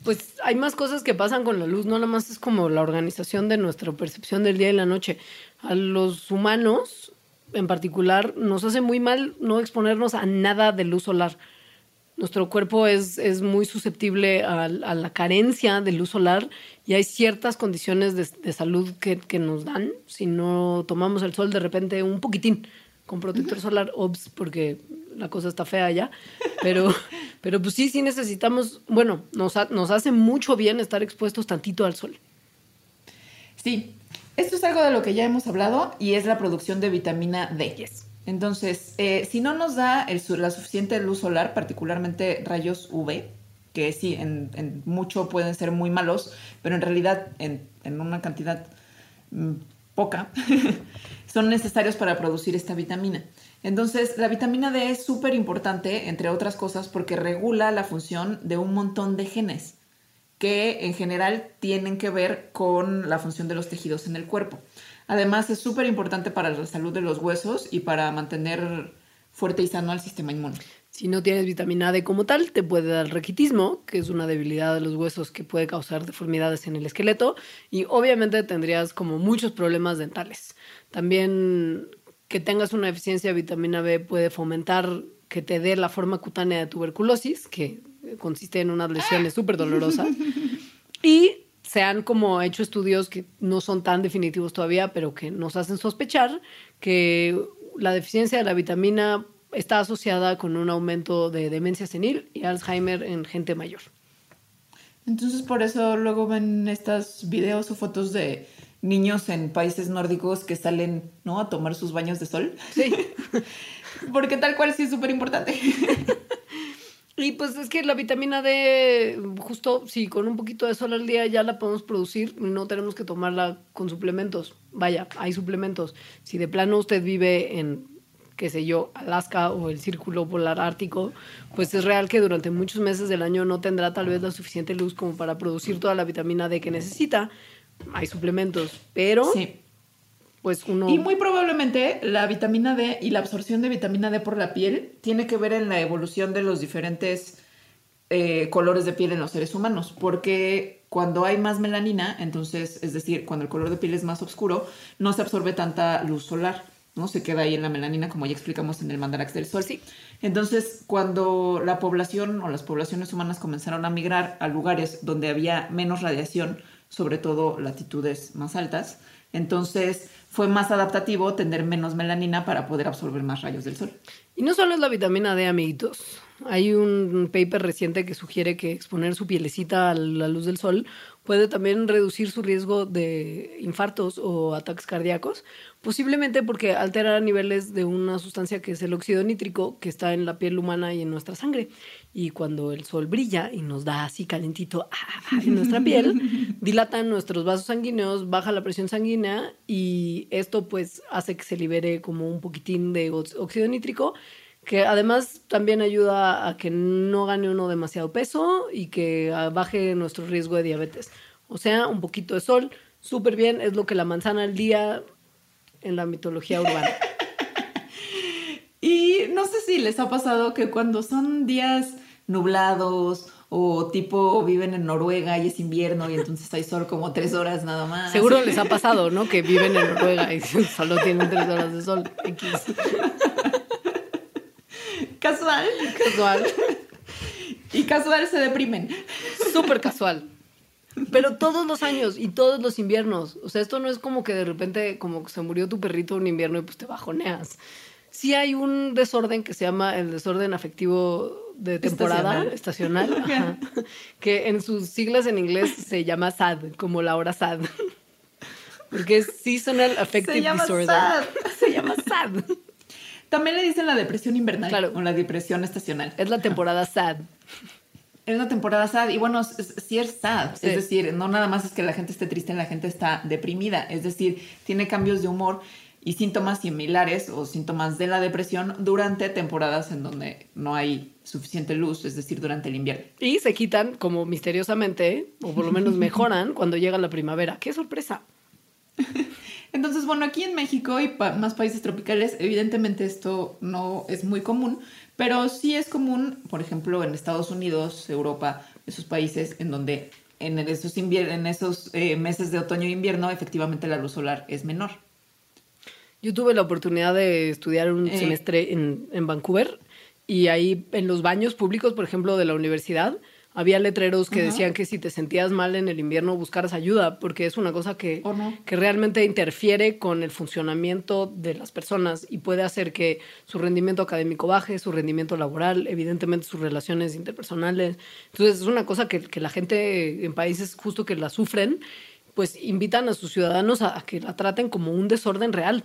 Speaker 3: Pues hay más cosas que pasan con la luz, no nada más es como la organización de nuestra percepción del día y la noche. A los humanos, en particular, nos hace muy mal no exponernos a nada de luz solar. Nuestro cuerpo es, es muy susceptible a, a la carencia de luz solar y hay ciertas condiciones de, de salud que, que nos dan si no tomamos el sol de repente un poquitín con protector solar, obs, porque la cosa está fea ya. Pero, pero pues sí, sí necesitamos, bueno, nos, ha- nos hace mucho bien estar expuestos tantito al sol.
Speaker 2: Sí, esto es algo de lo que ya hemos hablado y es la producción de vitamina D.
Speaker 3: Yes.
Speaker 2: Entonces, eh, si no nos da el la suficiente luz solar, particularmente rayos UV, que sí, en, en mucho pueden ser muy malos, pero en realidad en, en una cantidad mm, poca, son necesarios para producir esta vitamina. Entonces, la vitamina D es súper importante, entre otras cosas, porque regula la función de un montón de genes que en general tienen que ver con la función de los tejidos en el cuerpo. Además, es súper importante para la salud de los huesos y para mantener fuerte y sano al sistema inmune.
Speaker 3: Si no tienes vitamina D como tal, te puede dar raquitismo, que es una debilidad de los huesos que puede causar deformidades en el esqueleto y obviamente tendrías como muchos problemas dentales. También que tengas una deficiencia de vitamina B puede fomentar que te dé la forma cutánea de tuberculosis, que consiste en unas lesiones súper dolorosas. Y se han como hecho estudios que no son tan definitivos todavía, pero que nos hacen sospechar que la deficiencia de la vitamina está asociada con un aumento de demencia senil y Alzheimer en gente mayor.
Speaker 2: Entonces, por eso luego ven estos videos o fotos de niños en países nórdicos que salen, ¿no? A tomar sus baños de sol.
Speaker 3: Sí.
Speaker 2: Porque tal cual sí es súper importante.
Speaker 3: Y pues es que la vitamina D, justo si con un poquito de sol al día ya la podemos producir, no tenemos que tomarla con suplementos. Vaya, hay suplementos. Si de plano usted vive en, qué sé yo, Alaska o el Círculo Polar Ártico, pues es real que durante muchos meses del año no tendrá tal vez la suficiente luz como para producir toda la vitamina D que necesita. Hay suplementos, pero
Speaker 2: Sí.
Speaker 3: pues uno...
Speaker 2: Y muy probablemente la vitamina D y la absorción de vitamina D por la piel tiene que ver en la evolución de los diferentes eh, colores de piel en los seres humanos, porque cuando hay más melanina, entonces, es decir, cuando el color de piel es más oscuro, no se absorbe tanta luz solar. ¿No? Se queda ahí en la melanina, como ya explicamos en el mandarax del sol.
Speaker 3: Sí.
Speaker 2: Entonces, cuando la población o las poblaciones humanas comenzaron a migrar a lugares donde había menos radiación, sobre todo latitudes más altas, entonces fue más adaptativo tener menos melanina para poder absorber más rayos del sol.
Speaker 3: Y no solo es la vitamina D, amiguitos. Hay un paper reciente que sugiere que exponer su pielecita a la luz del sol puede también reducir su riesgo de infartos o ataques cardíacos, posiblemente porque altera niveles de una sustancia que es el óxido nítrico que está en la piel humana y en nuestra sangre. Y cuando el sol brilla y nos da así calentito ah, en nuestra piel, dilatan nuestros vasos sanguíneos, baja la presión sanguínea y esto pues hace que se libere como un poquitín de óxido nítrico que además también ayuda a que no gane uno demasiado peso y que baje nuestro riesgo de diabetes. O sea, un poquito de sol, súper bien, es lo que la manzana al día en la mitología urbana.
Speaker 2: y no sé si les ha pasado que cuando son días nublados o tipo viven en Noruega y es invierno y entonces hay sol como tres horas nada más.
Speaker 3: Seguro les ha pasado, ¿no? Que viven en Noruega y solo tienen tres horas de sol. X.
Speaker 2: Casual.
Speaker 3: Casual.
Speaker 2: Y casual se deprimen.
Speaker 3: Súper casual. Pero todos los años y todos los inviernos. O sea, esto no es como que de repente, como que se murió tu perrito un invierno y pues te bajoneas. Sí hay un desorden que se llama el desorden afectivo de temporada estacional, que en sus siglas en inglés se llama SAD, como la hora SAD. Porque es Seasonal Affective
Speaker 2: se llama
Speaker 3: Disorder.
Speaker 2: SAD.
Speaker 3: Se llama SAD.
Speaker 2: También le dicen la depresión invernal
Speaker 3: Claro.
Speaker 2: o la depresión estacional.
Speaker 3: Es la temporada SAD.
Speaker 2: Es una temporada sad y bueno, sí es sad,
Speaker 3: Sí.
Speaker 2: es decir, no nada más es que la gente esté triste, la gente está deprimida, es decir, tiene cambios de humor y síntomas similares o síntomas de la depresión durante temporadas en donde no hay suficiente luz, es decir, durante el invierno.
Speaker 3: Y se quitan como misteriosamente, o por lo menos mejoran cuando llega la primavera. ¡Qué sorpresa!
Speaker 2: Entonces, bueno, aquí en México y pa- más países tropicales, evidentemente esto no es muy común, pero sí es común, por ejemplo, en Estados Unidos, Europa, esos países en donde en esos, en esos eh, meses de otoño e invierno efectivamente la luz solar es menor.
Speaker 3: Yo tuve la oportunidad de estudiar un
Speaker 2: Eh.
Speaker 3: semestre en, en Vancouver y ahí en los baños públicos, por ejemplo, de la universidad, había letreros que decían que si te sentías mal en el invierno buscaras ayuda, porque es una cosa que, que realmente interfiere con el funcionamiento de las personas y puede hacer que su rendimiento académico baje, su rendimiento laboral, evidentemente sus relaciones interpersonales. Entonces es una cosa que, que la gente en países justo que la sufren, pues invitan a sus ciudadanos a- a que la traten como un desorden real.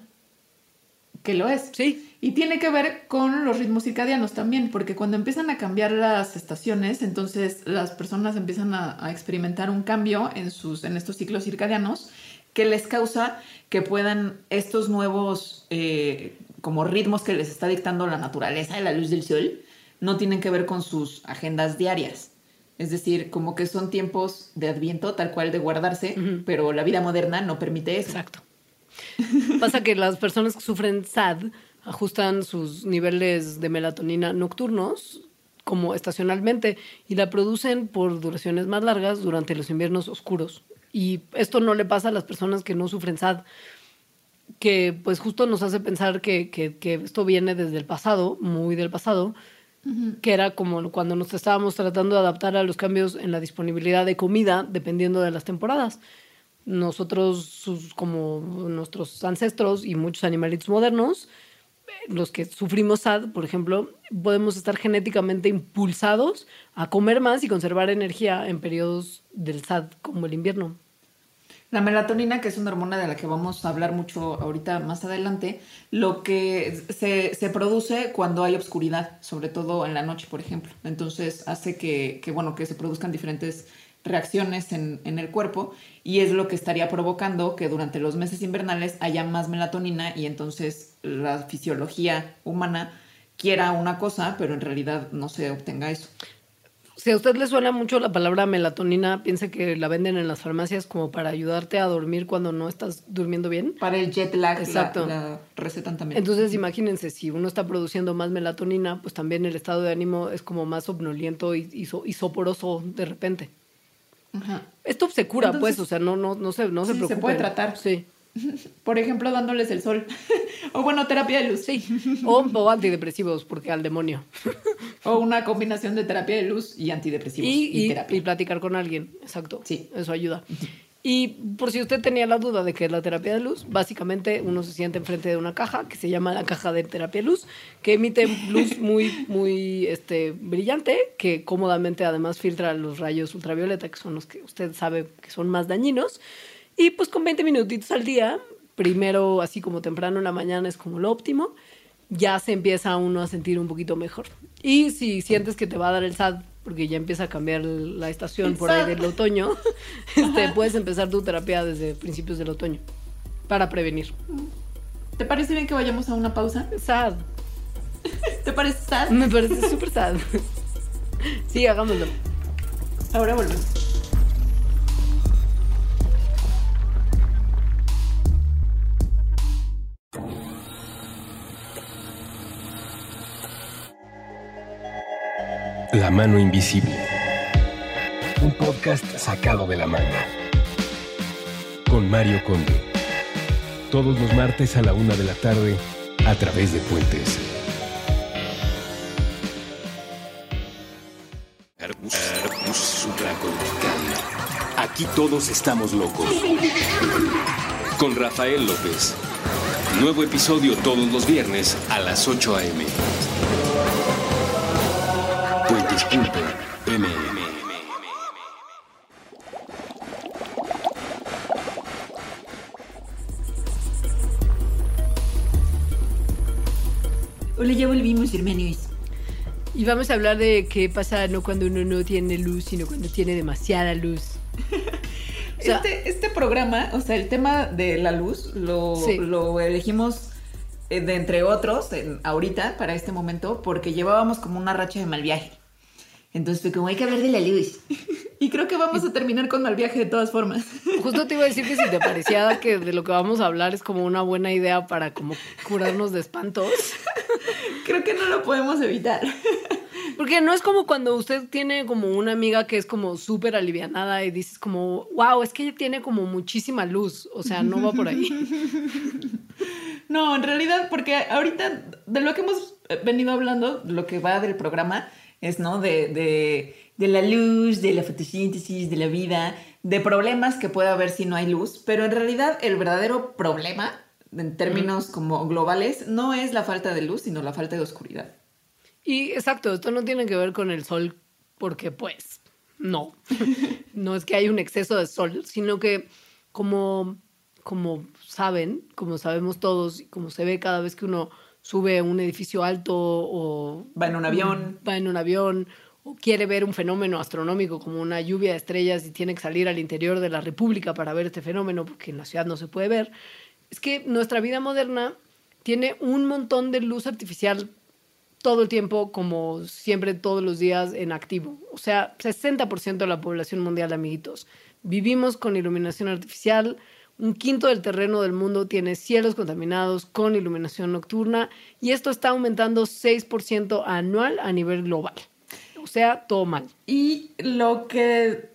Speaker 2: Que lo es.
Speaker 3: Sí.
Speaker 2: Y tiene que ver con los ritmos circadianos también, porque cuando empiezan a cambiar las estaciones, entonces las personas empiezan a, a experimentar un cambio en, sus, en estos ciclos circadianos que les causa que puedan estos nuevos eh, como ritmos que les está dictando la naturaleza de la luz del sol, no tienen que ver con sus agendas diarias. Es decir, como que son tiempos de adviento, tal cual de guardarse, pero la vida moderna no permite eso.
Speaker 3: Exacto. Pasa que las personas que sufren SAD ajustan sus niveles de melatonina nocturnos como estacionalmente y la producen por duraciones más largas durante los inviernos oscuros. Y esto no le pasa a las personas que no sufren SAD, que pues justo nos hace pensar que, que- que esto viene desde el pasado, muy del pasado, que era como cuando nos estábamos tratando de adaptar a los cambios en la disponibilidad de comida dependiendo de las temporadas. Nosotros, como nuestros ancestros y muchos animalitos modernos, los que sufrimos SAD, por ejemplo, podemos estar genéticamente impulsados a comer más y conservar energía en periodos del SAD como el invierno.
Speaker 2: La melatonina, que es una hormona de la que vamos a hablar mucho ahorita más adelante, lo que se, se produce cuando hay obscuridad, sobre todo en la noche, por ejemplo. Entonces hace que, que, bueno, que se produzcan diferentes reacciones en, en el cuerpo y es lo que estaría provocando que durante los meses invernales haya más melatonina y entonces la fisiología humana quiera una cosa, pero en realidad no se obtenga eso.
Speaker 3: Si a usted le suena mucho la palabra melatonina, piense que la venden en las farmacias como para ayudarte a dormir cuando no estás durmiendo bien.
Speaker 2: Para el jet lag la-
Speaker 3: Exacto.
Speaker 2: la recetan también.
Speaker 3: Entonces, imagínense, si uno está produciendo más melatonina, pues también el estado de ánimo es como más somnoliento y, y, so- y soporoso de repente.
Speaker 2: Ajá.
Speaker 3: Esto se cura,
Speaker 2: Entonces-
Speaker 3: pues, o sea, no, no, no se, no se
Speaker 2: Sí, se
Speaker 3: preocupen.
Speaker 2: puede tratar.
Speaker 3: Sí.
Speaker 2: Por ejemplo, dándoles el sol. O bueno, terapia de luz.
Speaker 3: Sí. O, o antidepresivos, porque al demonio.
Speaker 2: O una combinación de terapia de luz y antidepresivos.
Speaker 3: Y,
Speaker 2: Y,
Speaker 3: y-
Speaker 2: terapia.
Speaker 3: y platicar con alguien, exacto.
Speaker 2: Sí.
Speaker 3: Eso ayuda. Y por si usted tenía la duda de qué es la terapia de luz, básicamente uno se siente enfrente de una caja que se llama la caja de terapia de luz, que emite luz muy, muy este, brillante, que cómodamente además filtra los rayos ultravioleta, que son los que usted sabe que son más dañinos. Y pues con 20 minutitos al día, primero así como temprano en la mañana es como lo óptimo, ya se empieza uno a sentir un poquito mejor. Y si sientes que te va a dar el SAD, porque ya empieza a cambiar la estación por ahí del otoño, este, puedes empezar tu terapia desde principios del otoño para prevenir.
Speaker 2: ¿Te parece bien que vayamos a una pausa?
Speaker 3: SAD.
Speaker 2: ¿Te parece sad?
Speaker 3: Me parece súper sad. Sí, hagámoslo.
Speaker 2: Ahora volvemos.
Speaker 1: La mano invisible. Un podcast sacado de la manga. Con Mario Conde. Todos los martes a la una de la tarde a través de Puentes. Aquí todos estamos locos. Con Rafael López. Nuevo episodio todos los viernes a las 8 a.m. Puentes.mm.
Speaker 2: Hola, ya volvimos, hermanos.
Speaker 3: Y vamos a hablar de qué pasa no cuando uno no tiene luz, sino cuando tiene demasiada luz. O sea-
Speaker 2: este, este programa, o sea, el tema de la luz lo,
Speaker 3: Sí.
Speaker 2: lo elegimos eh, de entre otros en- ahorita, para este momento, porque llevábamos como una racha de mal viaje. Entonces fue como hay que hablar de la luz. y creo que vamos a terminar con mal viaje de todas formas.
Speaker 3: Justo te iba a decir que si te parecía que de lo que vamos a hablar es como una buena idea para como curarnos de espantos.
Speaker 2: creo que no lo podemos evitar.
Speaker 3: Porque no es como cuando usted tiene como una amiga que es como súper alivianada y dices como, wow, es que ella tiene como muchísima luz. O sea, no va por ahí.
Speaker 2: No, en realidad, porque ahorita de lo que hemos venido hablando, lo que va del programa es, ¿no? De, de, de la luz, de la fotosíntesis, de la vida, de problemas que puede haber si no hay luz, pero en realidad el verdadero problema, en términos como globales, no es la falta de luz, sino la falta de oscuridad.
Speaker 3: Y exacto, esto no tiene que ver con el sol porque pues no. No es que hay un exceso de sol, sino que como, como saben, como sabemos todos, y como se ve cada vez que uno sube a un edificio alto o
Speaker 2: Va en un avión.
Speaker 3: va en un avión o quiere ver un fenómeno astronómico como una lluvia de estrellas y tiene que salir al interior de la República para ver este fenómeno porque en la ciudad no se puede ver, es que nuestra vida moderna tiene un montón de luz artificial todo el tiempo, como siempre, todos los días en activo. O sea, 60% de la población mundial, amiguitos. Vivimos con iluminación artificial. Un quinto del terreno del mundo tiene cielos contaminados con iluminación nocturna y esto está aumentando 6% anual a nivel global. O sea, todo mal.
Speaker 2: Y lo que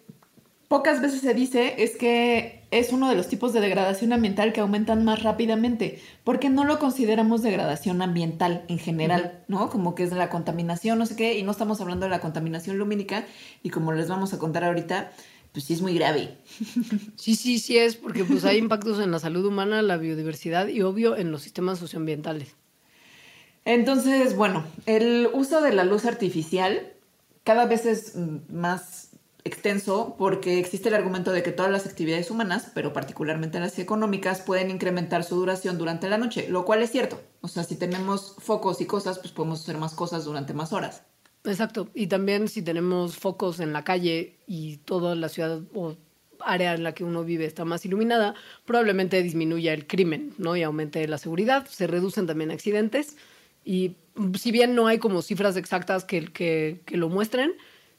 Speaker 2: pocas veces se dice es que es uno de los tipos de degradación ambiental que aumentan más rápidamente, porque no lo consideramos degradación ambiental en general, ¿no? Como que es la contaminación, no sé qué, y no estamos hablando de la contaminación lumínica, y como les vamos a contar ahorita, pues sí es muy grave.
Speaker 3: Sí, sí, sí es, porque pues hay impactos en la salud humana, la biodiversidad y obvio en los sistemas socioambientales.
Speaker 2: Entonces, bueno, el uso de la luz artificial cada vez es más extenso porque existe el argumento de que todas las actividades humanas, pero particularmente las económicas, pueden incrementar su duración durante la noche, lo cual es cierto. O sea, si tenemos focos y cosas, pues podemos hacer más cosas durante más horas.
Speaker 3: Exacto. Y también si tenemos focos en la calle y toda la ciudad o área en la que uno vive está más iluminada, probablemente disminuya el crimen, ¿no? Y aumente la seguridad, se reducen también accidentes. Y si bien no hay como cifras exactas que, que, lo muestren,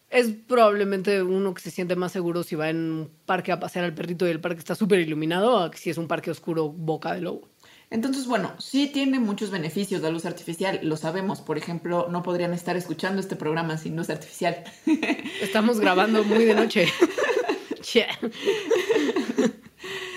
Speaker 3: es probablemente uno que se siente más seguro si va en un parque a pasear al perrito y el parque está súper iluminado, a si es un parque oscuro boca de lobo.
Speaker 2: Entonces, bueno, sí tiene muchos beneficios la luz artificial, lo sabemos. Por ejemplo, no podrían estar escuchando este programa sin luz artificial.
Speaker 3: Estamos grabando muy de noche. Yeah.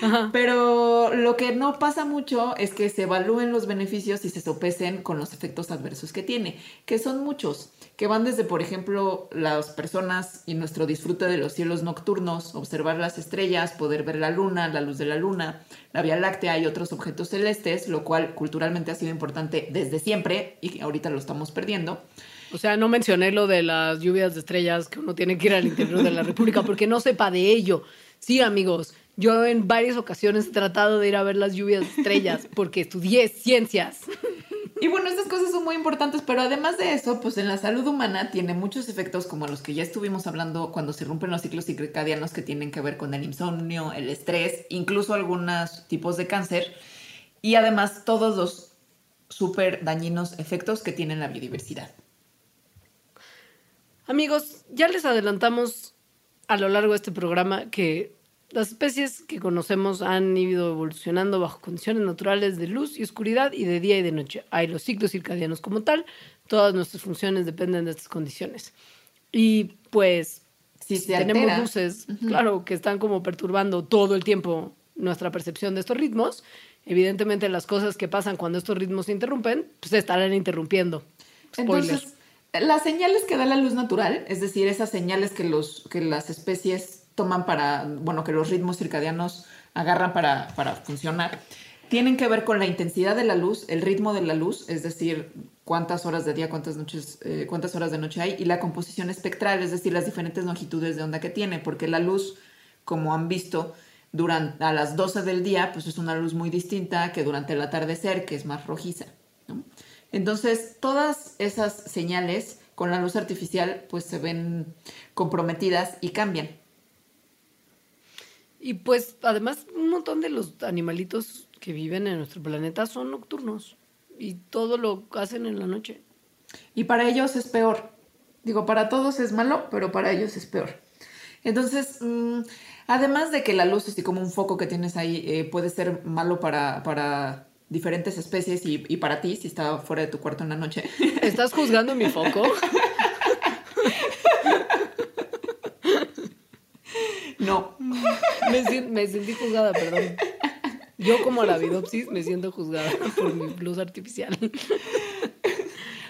Speaker 2: Pero lo que no pasa mucho es que se evalúen los beneficios y se sopesen con los efectos adversos que tiene, que son muchos, que van desde, por ejemplo, las personas y nuestro disfrute de los cielos nocturnos, observar las estrellas, poder ver la luna, la luz de la luna, la Vía Láctea y otros objetos celestes, lo cual culturalmente ha sido importante desde siempre y ahorita lo estamos perdiendo.
Speaker 3: O sea, no mencioné lo de las lluvias de estrellas que uno tiene que ir al interior de la República porque no sepa de ello. Sí, amigos, yo en varias ocasiones he tratado de ir a ver las lluvias de estrellas porque estudié ciencias.
Speaker 2: Y bueno, estas cosas son muy importantes, pero además de eso, pues en la salud humana tiene muchos efectos como los que ya estuvimos hablando cuando se rompen los ciclos circadianos que tienen que ver con el insomnio, el estrés, incluso algunos tipos de cáncer y además todos los súper dañinos efectos que tiene la biodiversidad.
Speaker 3: Amigos, ya les adelantamos a lo largo de este programa que las especies que conocemos han ido evolucionando bajo condiciones naturales de luz y oscuridad y de día y de noche. Hay los ciclos circadianos como tal, todas nuestras funciones dependen de estas condiciones. Y pues, si, tenemos luces, claro, que están como perturbando todo el tiempo nuestra percepción de estos ritmos, evidentemente las cosas que pasan cuando estos ritmos se interrumpen, pues se estarán interrumpiendo.
Speaker 2: Spoiler. Las señales que da la luz natural, es decir, esas señales que, los, que las especies toman para, bueno, que los ritmos circadianos agarran para, para funcionar, tienen que ver con la intensidad de la luz, el ritmo de la luz, es decir, cuántas horas de día, cuántas noches, eh, cuántas horas de noche hay, y la composición espectral, es decir, las diferentes longitudes de onda que tiene, porque la luz, como han visto, durante a las 12 del día, pues es una luz muy distinta que durante el atardecer, que es más rojiza. Entonces, todas esas señales con la luz artificial pues se ven comprometidas y cambian.
Speaker 3: Y pues además un montón de los animalitos que viven en nuestro planeta son nocturnos y todo lo hacen en la noche.
Speaker 2: Y para ellos es peor. Digo, para todos es malo, pero para ellos es peor. Entonces, mm, además de que la luz, así como un foco que tienes ahí, eh, puede ser malo para, para diferentes especies y, y, para ti, si está fuera de tu cuarto en la noche.
Speaker 3: ¿Estás juzgando mi foco?
Speaker 2: No.
Speaker 3: Me, me, sentí juzgada, perdón. Yo como la vidopsis me siento juzgada por mi luz artificial.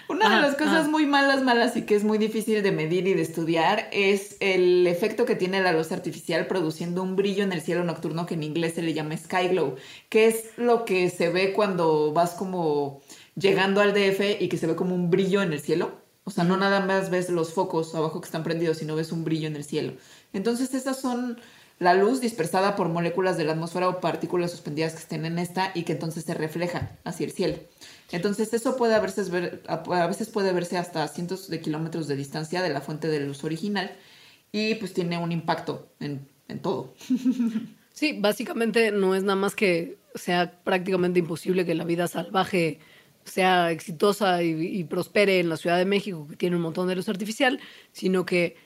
Speaker 2: Una de las cosas muy malas, malas y que es muy difícil de medir y de estudiar es el efecto que tiene la luz artificial produciendo un brillo en el cielo nocturno que en inglés se le llama sky glow, que es lo que se ve cuando vas como llegando al DF y que se ve como un brillo en el cielo. O sea, no nada más ves los focos abajo que están prendidos, sino ves un brillo en el cielo. Entonces, esas son la luz dispersada por moléculas de la atmósfera o partículas suspendidas que estén en esta y que entonces se refleja hacia el cielo. Entonces eso puede a veces, a veces puede verse hasta cientos de kilómetros de distancia de la fuente de luz original y pues tiene un impacto en, todo.
Speaker 3: Sí, básicamente no es nada más que sea prácticamente imposible que la vida salvaje sea exitosa y prospere en la Ciudad de México, que tiene un montón de luz artificial, sino que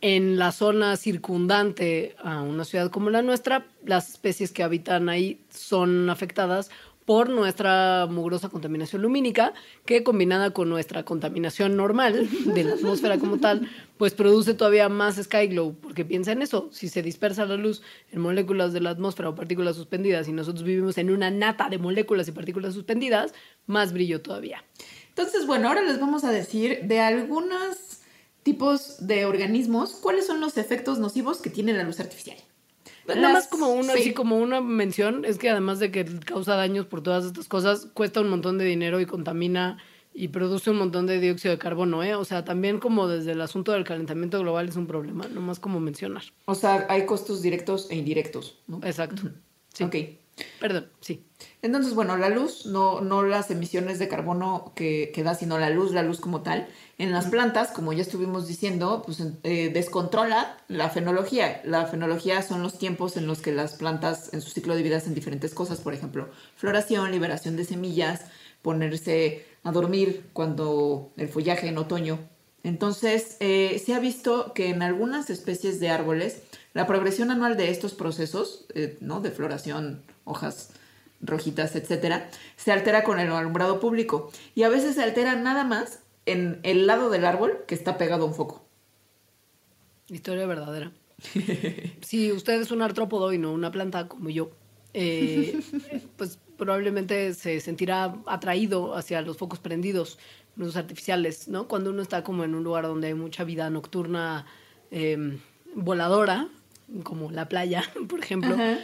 Speaker 3: en la zona circundante a una ciudad como la nuestra, las especies que habitan ahí son afectadas por nuestra mugrosa contaminación lumínica, que combinada con nuestra contaminación normal de la atmósfera como tal, pues produce todavía más sky glow, porque piensa en eso, si se dispersa la luz en moléculas de la atmósfera o partículas suspendidas y nosotros vivimos en una nata de moléculas y partículas suspendidas, más brillo todavía.
Speaker 2: Entonces, bueno, ahora les vamos a decir de algunos tipos de organismos, cuáles son los efectos nocivos que tiene la luz artificial.
Speaker 3: Nada más como una, así como una mención, es que además de que causa daños por todas estas cosas, cuesta un montón de dinero y contamina y produce un montón de dióxido de carbono, ¿eh? O sea, también como desde el asunto del calentamiento global es un problema, nomás como mencionar.
Speaker 2: O sea, hay costos directos e indirectos, ¿no?
Speaker 3: Exacto.
Speaker 2: Sí. Ok.
Speaker 3: Perdón, sí.
Speaker 2: Entonces, bueno, la luz, no, no las emisiones de carbono que, que da, sino la luz, la luz como tal, en las plantas, como ya estuvimos diciendo, pues eh, descontrola la fenología. La fenología son los tiempos en los que las plantas en su ciclo de vida hacen diferentes cosas, por ejemplo, floración, liberación de semillas, ponerse a dormir cuando el follaje en otoño. Entonces, eh, se ha visto que en algunas especies de árboles, la progresión anual de estos procesos, eh, ¿no? De floración, hojas rojitas, etcétera, se altera con el alumbrado público. Y a veces se altera nada más en el lado del árbol que está pegado a un foco.
Speaker 3: Historia verdadera. si usted es un artrópodo y no una planta como yo, eh, pues probablemente se sentirá atraído hacia los focos prendidos, los artificiales, ¿no? Cuando uno está como en un lugar donde hay mucha vida nocturna eh, voladora, como la playa, por ejemplo,
Speaker 2: Ajá.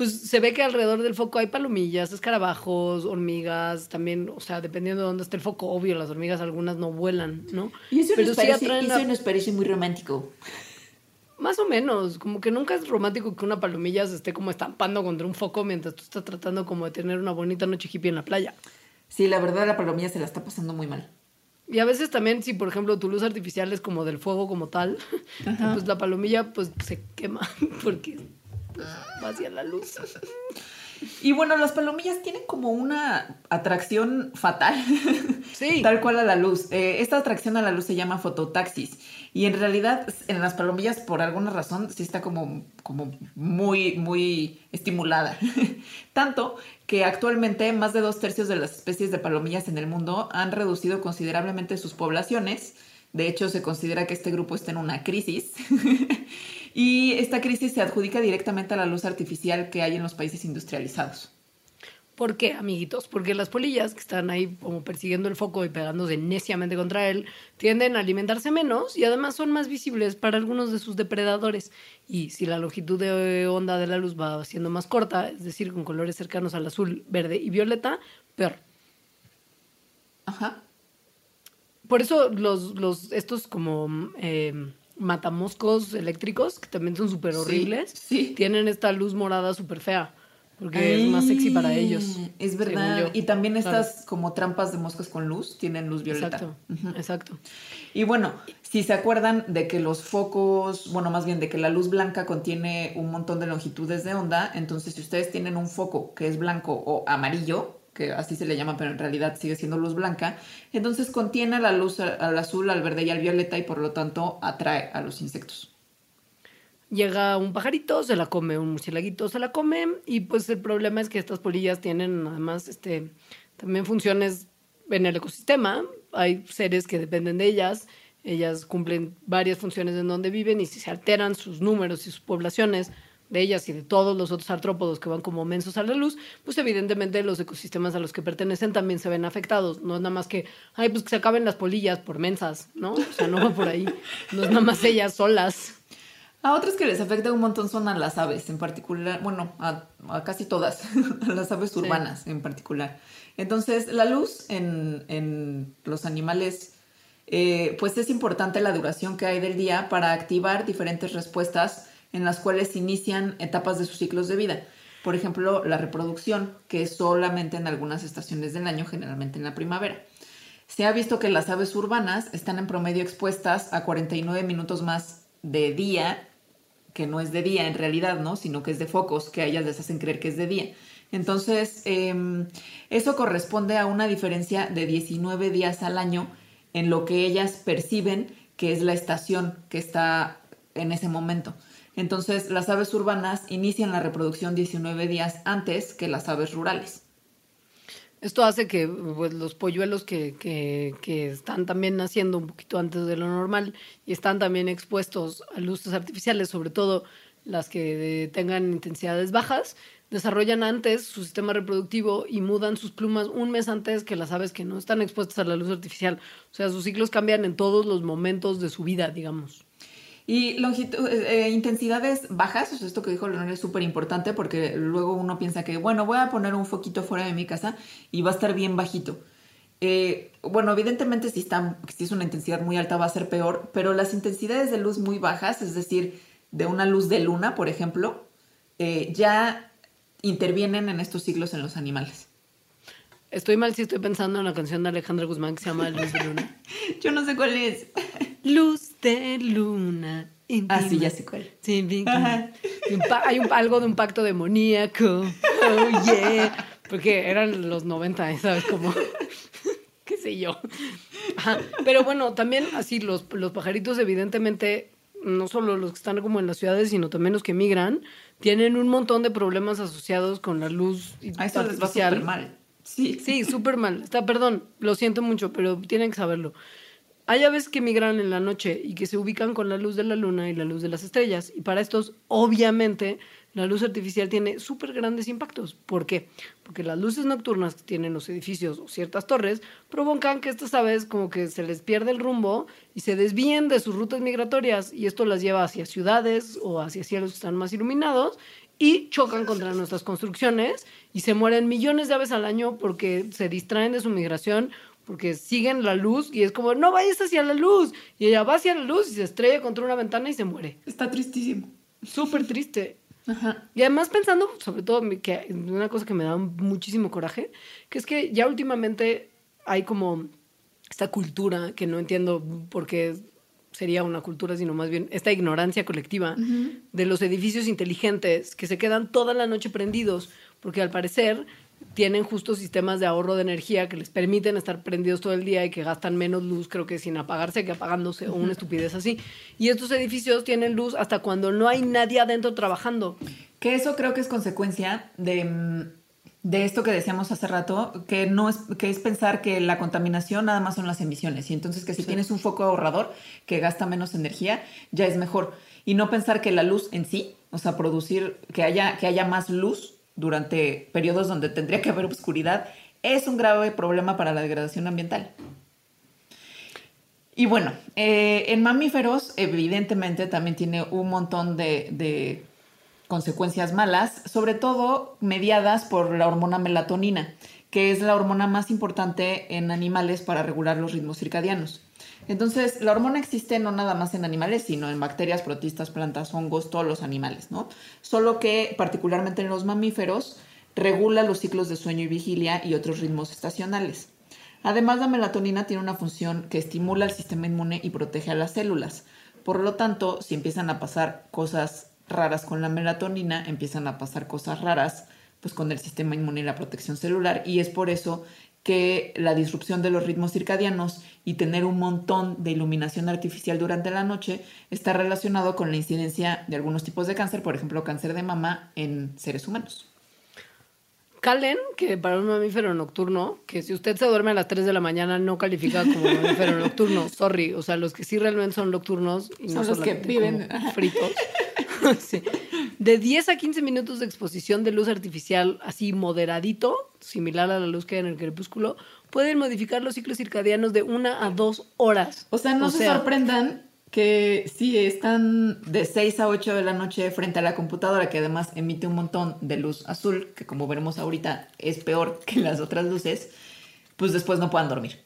Speaker 3: Pues se ve que alrededor del foco hay palomillas, escarabajos, hormigas, también, o sea, dependiendo de dónde esté el foco, obvio, las hormigas algunas no vuelan, ¿no?
Speaker 2: Y eso,
Speaker 3: Pero
Speaker 2: nos, parece,
Speaker 3: atraen
Speaker 2: eso
Speaker 3: a-
Speaker 2: nos parece muy romántico.
Speaker 3: Más o menos, como que nunca es romántico que una palomilla se esté como estampando contra un foco mientras tú estás tratando como de tener una bonita noche hippie en la playa.
Speaker 2: Sí, la verdad la palomilla se la está pasando muy mal.
Speaker 3: Y a veces también, si por ejemplo tu luz artificial es como del fuego como tal, pues la palomilla pues se quema porque va hacia la luz.
Speaker 2: Y bueno, las palomillas tienen como una atracción fatal.
Speaker 3: Sí.
Speaker 2: Tal cual a la luz. Eh, esta atracción a la luz se llama fototaxis. Y en realidad, en las palomillas, por alguna razón, sí está como, como muy, muy estimulada. Tanto que actualmente más de dos tercios de las especies de palomillas en el mundo han reducido considerablemente sus poblaciones. De hecho, se considera que este grupo está en una crisis. Y esta crisis se adjudica directamente a la luz artificial que hay en los países industrializados.
Speaker 3: ¿Por qué, amiguitos? Porque las polillas que están ahí como persiguiendo el foco y pegándose neciamente contra él, tienden a alimentarse menos y además son más visibles para algunos de sus depredadores. Y si la longitud de onda de la luz va siendo más corta, es decir, con colores cercanos al azul, verde y violeta, peor.
Speaker 2: Ajá.
Speaker 3: Por eso los, los estos como eh, matamoscos eléctricos, que también son súper horribles,
Speaker 2: sí.
Speaker 3: tienen esta luz morada súper fea, porque es más sexy para ellos.
Speaker 2: Es verdad. Y también
Speaker 3: Claro.
Speaker 2: estas como trampas de moscas con luz tienen luz violeta.
Speaker 3: Exacto, exacto.
Speaker 2: Y bueno, si se acuerdan de que los focos, bueno, más bien de que la luz blanca contiene un montón de longitudes de onda, entonces si ustedes tienen un foco que es blanco o amarillo, que así se le llama, pero en realidad sigue siendo luz blanca, entonces contiene la luz al azul, al verde y al violeta y por lo tanto atrae a los insectos.
Speaker 3: Llega un pajarito, se la come, un murcielaguito se la come, y pues el problema es que estas polillas tienen además este, también funciones en el ecosistema. Hay seres que dependen de ellas, ellas cumplen varias funciones en donde viven, y si se alteran sus números y sus poblaciones de ellas y de todos los otros artrópodos que van como mensos a la luz, pues evidentemente los ecosistemas a los que pertenecen también se ven afectados. No es nada más que, ay, pues que se acaben las polillas por mensas, ¿no? O sea, no va por ahí. No es nada más ellas solas.
Speaker 2: A otras que les afecta un montón son a las aves, en particular, bueno, a, a casi todas, a las aves urbanas en particular. Entonces, la luz en, en los animales, eh, pues es importante la duración que hay del día para activar diferentes respuestas en las cuales inician etapas de sus ciclos de vida. Por ejemplo, la reproducción, que es solamente en algunas estaciones del año, generalmente en la primavera. Se ha visto que las aves urbanas están en promedio expuestas a 49 minutos más de día, que no es de día en realidad, ¿no? Sino que es de focos, que a ellas les hacen creer que es de día. Entonces, eh, eso corresponde a una diferencia de 19 días al año en lo que ellas perciben que es la estación que está en ese momento. Entonces, las aves urbanas inician la reproducción 19 días antes que las aves rurales.
Speaker 3: Esto hace que pues, los polluelos que, que, que están también naciendo un poquito antes de lo normal y están también expuestos a luces artificiales, sobre todo las que eh, tengan intensidades bajas, desarrollan antes su sistema reproductivo y mudan sus plumas un mes antes que las aves que no están expuestas a la luz artificial. O sea, sus ciclos cambian en todos los momentos de su vida, digamos.
Speaker 2: Y longitud, eh, eh, intensidades bajas, esto que dijo Leonel es súper importante porque luego uno piensa que, bueno, voy a poner un foquito fuera de mi casa y va a estar bien bajito. Eh, bueno, evidentemente si, está, si es una intensidad muy alta va a ser peor, pero las intensidades de luz muy bajas, es decir, de una luz de luna, por ejemplo, ya intervienen en estos ciclos en los animales.
Speaker 3: Estoy mal si estoy pensando en la canción de Alejandra Guzmán que se llama Luz de Luna.
Speaker 2: Yo no sé cuál es.
Speaker 3: Luz de luna.
Speaker 2: Ah, sí, ya sé cuál.
Speaker 3: Sí, bien, hay un, algo de un pacto demoníaco. Oh, yeah. Porque eran los 90, ¿sabes? Como, qué sé yo. Ajá. Pero bueno, también así los, los pajaritos, evidentemente, no solo los que están como en las ciudades, sino también los que migran, tienen un montón de problemas asociados con la luz
Speaker 2: A eso les va súper mal. Sí.
Speaker 3: Sí, súper mal. Está, perdón, lo siento mucho, pero tienen que saberlo. Hay aves que migran en la noche y que se ubican con la luz de la luna y la luz de las estrellas. Y para estos, obviamente, la luz artificial tiene súper grandes impactos. ¿Por qué? Porque las luces nocturnas que tienen los edificios o ciertas torres provocan que estas aves como que se les pierde el rumbo y se desvíen de sus rutas migratorias y esto las lleva hacia ciudades o hacia cielos que están más iluminados y chocan contra nuestras construcciones y se mueren millones de aves al año porque se distraen de su migración porque siguen la luz y es como, no vayas hacia la luz. Y ella va hacia la luz y se estrella contra una ventana y se muere.
Speaker 4: Está tristísimo.
Speaker 3: Súper triste.
Speaker 4: Ajá.
Speaker 3: Y además pensando, sobre todo, que una cosa que me da muchísimo coraje, que es que ya últimamente hay como esta cultura que no entiendo por qué sería una cultura, sino más bien esta ignorancia colectiva de los edificios inteligentes que se quedan toda la noche prendidos, porque al parecer tienen justo sistemas de ahorro de energía que les permiten estar prendidos todo el día y que gastan menos luz, creo que sin apagarse que apagándose, o una estupidez así. Y estos edificios tienen luz hasta cuando no hay nadie adentro trabajando.
Speaker 2: Que eso creo que es consecuencia de, mm, de esto que decíamos hace rato, que, no es, que es pensar que la contaminación nada más son las emisiones. Y entonces que si tienes un foco ahorrador que gasta menos energía, ya es mejor. Y no pensar que la luz en sí, o sea, producir, que haya, que haya más luz durante periodos donde tendría que haber oscuridad, es un grave problema para la degradación ambiental. Y bueno, eh, en mamíferos evidentemente también tiene un montón de, de consecuencias malas, sobre todo mediadas por la hormona melatonina, que es la hormona más importante en animales para regular los ritmos circadianos. Entonces, la hormona existe no nada más en animales, sino en bacterias, protistas, plantas, hongos, todos los animales, ¿no? Solo que particularmente en los mamíferos regula los ciclos de sueño y vigilia y otros ritmos estacionales. Además, la melatonina tiene una función que estimula el sistema inmune y protege a las células. Por lo tanto, si empiezan a pasar cosas raras con la melatonina, empiezan a pasar cosas raras pues con el sistema inmune y la protección celular y es por eso que la disrupción de los ritmos circadianos y tener un montón de iluminación artificial durante la noche está relacionado con la incidencia de algunos tipos de cáncer, por ejemplo, cáncer de mama en seres humanos.
Speaker 3: Calen, que para un mamífero nocturno, que si usted se duerme a las 3 de la mañana no califica como mamífero nocturno, sorry, o sea, los que sí realmente son nocturnos y no
Speaker 4: Son los que viven.
Speaker 3: fritos. Sí. De 10 a 15 minutos de exposición de luz artificial así moderadito, similar a la luz que hay en el crepúsculo, pueden modificar los ciclos circadianos de una a dos horas.
Speaker 2: O sea, no se sorprendan que si están de 6 a 8 de la noche frente a la computadora, que además emite un montón de luz azul, que como veremos ahorita es peor que las otras luces, pues después no puedan dormir.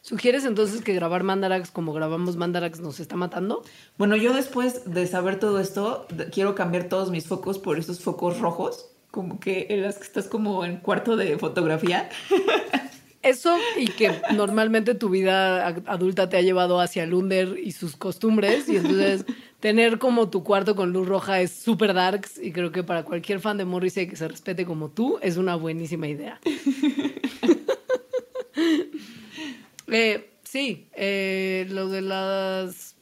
Speaker 3: ¿Sugieres entonces que grabar Mandarax como grabamos Mandarax nos está matando?
Speaker 2: Bueno, yo después de saber todo esto, quiero cambiar todos mis focos por esos focos rojos, como que en las que estás como en cuarto de fotografía.
Speaker 3: Eso y que normalmente tu vida adulta te ha llevado hacia el under y sus costumbres y entonces tener como tu cuarto con luz roja es súper darks y creo que para cualquier fan de Morrissey que se respete como tú es una buenísima idea. Eh, sí, eh, lo de las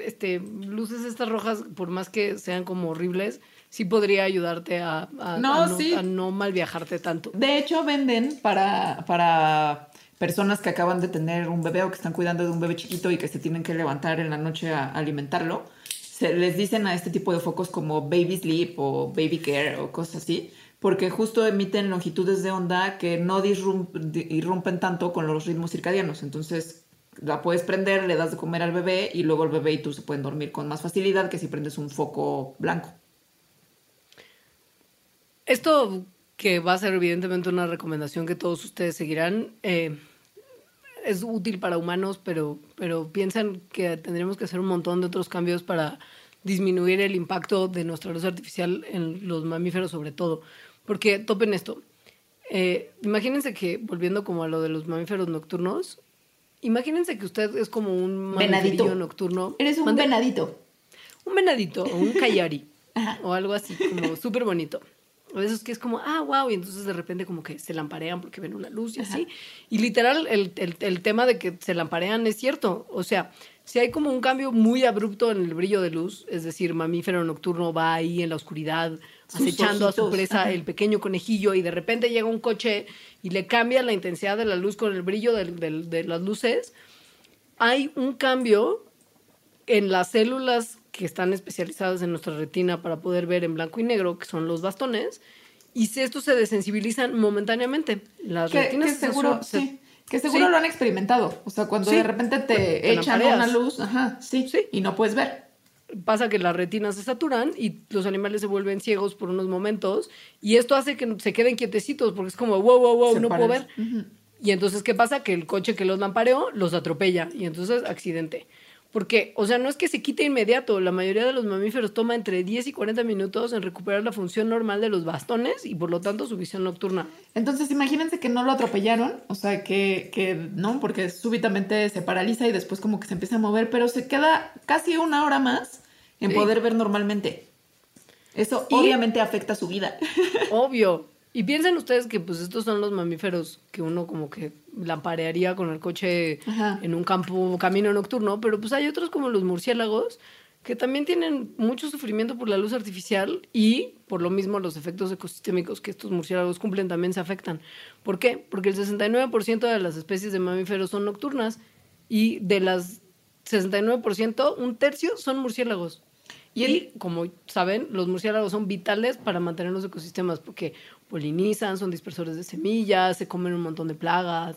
Speaker 3: este, luces estas rojas, por más que sean como horribles, sí podría ayudarte a, a-
Speaker 2: No,
Speaker 3: a
Speaker 2: sí.
Speaker 3: a no mal viajarte tanto.
Speaker 2: De hecho, venden para, para personas que acaban de tener un bebé o que están cuidando de un bebé chiquito y que se tienen que levantar en la noche a alimentarlo. Se les dicen a este tipo de focos como baby sleep o baby care o cosas así, porque justo emiten longitudes de onda que no irrumpen tanto con los ritmos circadianos. Entonces la puedes prender, le das de comer al bebé y luego el bebé y tú se pueden dormir con más facilidad que si prendes un foco blanco.
Speaker 3: Esto que va a ser evidentemente una recomendación que todos ustedes seguirán, eh, es útil para humanos, pero, pero piensan que tendremos que hacer un montón de otros cambios para disminuir el impacto de nuestra luz artificial en los mamíferos sobre todo. Porque topen esto. Eh, imagínense que, volviendo como a lo de los mamíferos nocturnos, imagínense que usted es como un
Speaker 2: Venadito.
Speaker 3: mamífero nocturno.
Speaker 2: Eres un
Speaker 3: Mande-
Speaker 2: venadito.
Speaker 3: un venadito o un cayari o algo así, como súper bonito. O de esos que es como, ah, wow, y entonces de repente como que se lamparean porque ven una luz y así. Y literal, el, el- el tema de que se lamparean es cierto. O sea, si hay como un cambio muy abrupto en el brillo de luz, es decir, mamífero nocturno va ahí en la oscuridad acechando a su presa,
Speaker 2: ajá.
Speaker 3: el pequeño conejillo, y de repente llega un coche y le cambia la intensidad de la luz con el brillo de las luces, hay un cambio en las células que están especializadas en nuestra retina para poder ver en blanco y negro, que son los bastones, y si estos se desensibilizan momentáneamente. Las
Speaker 2: Que,
Speaker 3: retinas
Speaker 2: que
Speaker 3: se
Speaker 2: seguro,
Speaker 3: su- se-
Speaker 2: sí. Que seguro
Speaker 3: sí.
Speaker 2: lo han experimentado. O sea, cuando
Speaker 3: Sí.
Speaker 2: de repente te,
Speaker 3: Te
Speaker 2: echan una luz, ajá, sí,
Speaker 3: Sí.
Speaker 2: y no puedes ver.
Speaker 3: Pasa que las retinas se saturan y los animales se vuelven ciegos por unos momentos y esto hace que se queden quietecitos porque es como wow, wow, wow,
Speaker 2: Se
Speaker 3: no puedo ver. Y entonces, ¿qué pasa? Que el coche que los lampareó los atropella y entonces accidente. Porque, o sea, no es que se quite inmediato, la mayoría de los mamíferos toma entre 10 y 40 minutos en recuperar la función normal de los bastones y por lo tanto su visión nocturna.
Speaker 2: Entonces, imagínense que no lo atropellaron, o sea, que, que no, porque súbitamente se paraliza y después como que se empieza a mover, pero se queda casi una hora más en
Speaker 3: Sí.
Speaker 2: poder ver normalmente. Eso obviamente afecta su vida.
Speaker 3: Obvio. Y piensen ustedes que pues estos son los mamíferos que uno como que lamparearía con el coche
Speaker 2: Ajá.
Speaker 3: en un campo, camino nocturno, pero pues hay otros como los murciélagos que también tienen mucho sufrimiento por la luz artificial y por lo mismo los efectos ecosistémicos que estos murciélagos cumplen también se afectan. ¿Por qué? Porque el 69% de las especies de mamíferos son nocturnas y de las 69%, un tercio son murciélagos.
Speaker 2: Y
Speaker 3: como saben, los murciélagos son vitales para mantener los ecosistemas porque polinizan, son dispersores de semillas, se comen un montón de plagas.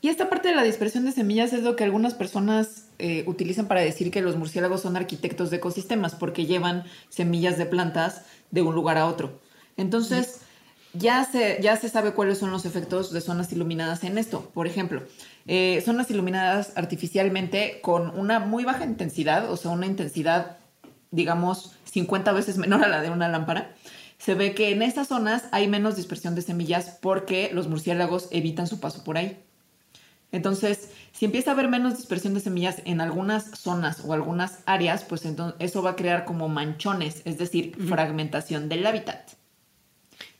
Speaker 2: Y esta parte de la dispersión de semillas es lo que algunas personas eh, utilizan para decir que los murciélagos son arquitectos de ecosistemas porque llevan semillas de plantas de un lugar a otro. Entonces, ya, se, ya se sabe cuáles son los efectos de zonas iluminadas en esto. Por ejemplo, eh, zonas iluminadas artificialmente con una muy baja intensidad, o sea, una intensidad, digamos, 50 veces menor a la de una lámpara. Se ve que en esas zonas hay menos dispersión de semillas porque los murciélagos evitan su paso por ahí. Entonces, si empieza a haber menos dispersión de semillas en algunas zonas o algunas áreas, pues entonces eso va a crear como manchones, es decir, fragmentación del hábitat.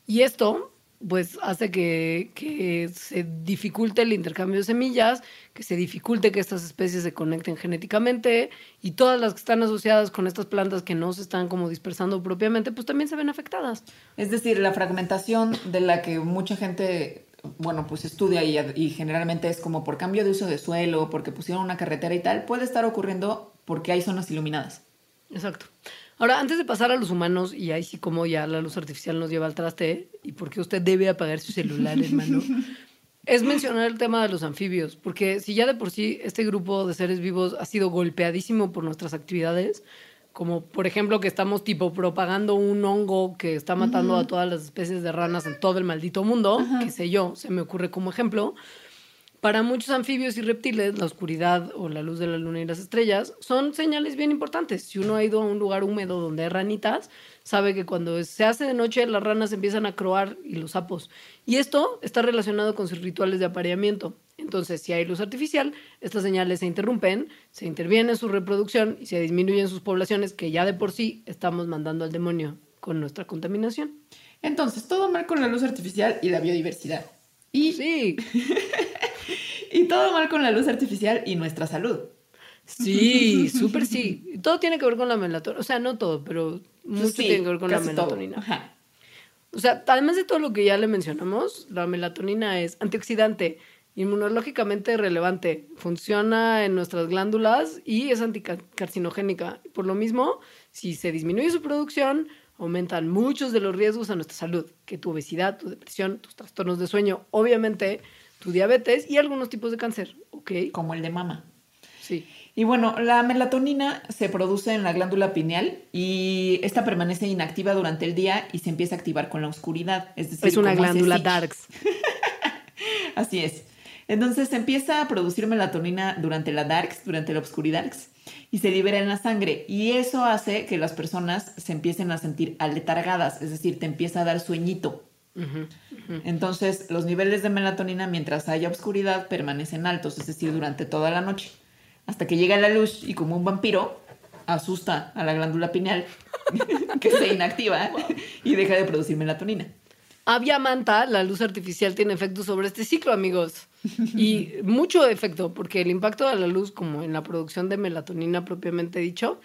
Speaker 3: Y esto, pues, hace que, que se dificulte el intercambio de semillas, que se dificulte que estas especies se conecten genéticamente y todas las que están asociadas con estas plantas que no se están como dispersando propiamente, pues también se ven afectadas.
Speaker 2: Es decir, la fragmentación de la que mucha gente, bueno, pues estudia y, y generalmente es como por cambio de uso de suelo, porque pusieron una carretera y tal, puede estar ocurriendo porque hay zonas iluminadas.
Speaker 3: Exacto. Ahora, antes de pasar a los humanos, y ahí sí como ya la luz artificial nos lleva al traste, y por qué usted debe apagar su celular, hermano, es mencionar el tema de los anfibios, porque si ya de por sí este grupo de seres vivos ha sido golpeadísimo por nuestras actividades, como por ejemplo que estamos tipo propagando un hongo que está matando a todas las especies de ranas en todo el maldito mundo, qué sé yo, se me ocurre como ejemplo, para muchos anfibios y reptiles, la oscuridad o la luz de la luna y las estrellas son señales bien importantes. Si uno ha ido a un lugar húmedo donde hay ranitas, sabe que cuando se hace de noche las ranas empiezan a croar y los sapos. Y esto está relacionado con sus rituales de apareamiento. Entonces, si hay luz artificial, estas señales se interrumpen, se interviene en su reproducción y se disminuyen sus poblaciones que ya de por sí estamos mandando al demonio con nuestra contaminación.
Speaker 2: Entonces, todo mal con la luz artificial y la biodiversidad. Y,
Speaker 3: Sí,
Speaker 2: y todo mal con la luz artificial y nuestra salud.
Speaker 3: Sí, súper sí. Todo tiene que ver con la melatonina. O sea, no todo, pero mucho
Speaker 2: Pues Sí,
Speaker 3: tiene que ver con la melatonina.
Speaker 2: Ajá.
Speaker 3: O sea, además de todo lo que ya le mencionamos, la melatonina es antioxidante, inmunológicamente relevante, funciona en nuestras glándulas y es anticarcinogénica. Por lo mismo, si se disminuye su producción, aumentan muchos de los riesgos a nuestra salud, que tu obesidad, tu depresión, tus trastornos de sueño, obviamente tu diabetes y algunos tipos de cáncer, ¿ok?
Speaker 2: Como el de mama.
Speaker 3: Sí.
Speaker 2: Y bueno, la melatonina se produce en la glándula pineal y esta permanece inactiva durante el día y se empieza a activar con la oscuridad. Es decir,
Speaker 3: Es una glándula darks.
Speaker 2: Así es. Entonces se empieza a producir melatonina durante la darks, durante la oscuridad y se libera en la sangre y eso hace que las personas se empiecen a sentir aletargadas, es decir, te empieza a dar sueñito. Entonces, los niveles de melatonina mientras haya oscuridad permanecen altos, es decir, durante toda la noche, hasta que llega la luz y como un vampiro asusta a la glándula pineal que se inactiva y deja de producir melatonina.
Speaker 3: Avia manta, la luz artificial tiene efecto sobre este ciclo, amigos. Y mucho efecto, porque el impacto de la luz, como en la producción de melatonina propiamente dicho,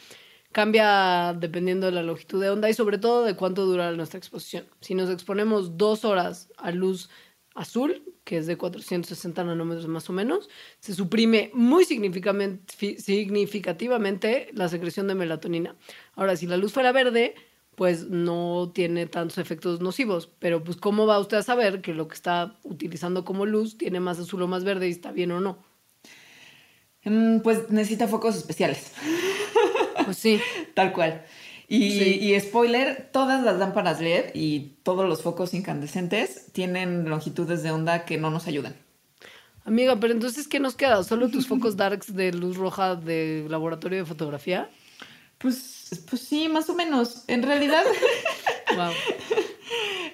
Speaker 3: cambia dependiendo de la longitud de onda y sobre todo de cuánto dura nuestra exposición. Si nos exponemos dos horas a luz azul, que es de 460 nanómetros más o menos, se suprime muy significativamente la secreción de melatonina. Ahora, si la luz fuera verde, pues no tiene tantos efectos nocivos. Pero pues ¿cómo va usted a saber que lo que está utilizando como luz tiene más azul o más verde y está bien o no?
Speaker 2: Mm, pues necesita focos especiales.
Speaker 3: Sí.
Speaker 2: Tal cual. Y, spoiler, todas las lámparas LED y todos los focos incandescentes tienen longitudes de onda que no nos ayudan.
Speaker 3: Amiga, pero entonces, ¿qué nos queda? ¿Solo tus focos darks de luz roja de laboratorio de fotografía?
Speaker 2: Pues, pues sí, más o menos. En realidad. wow.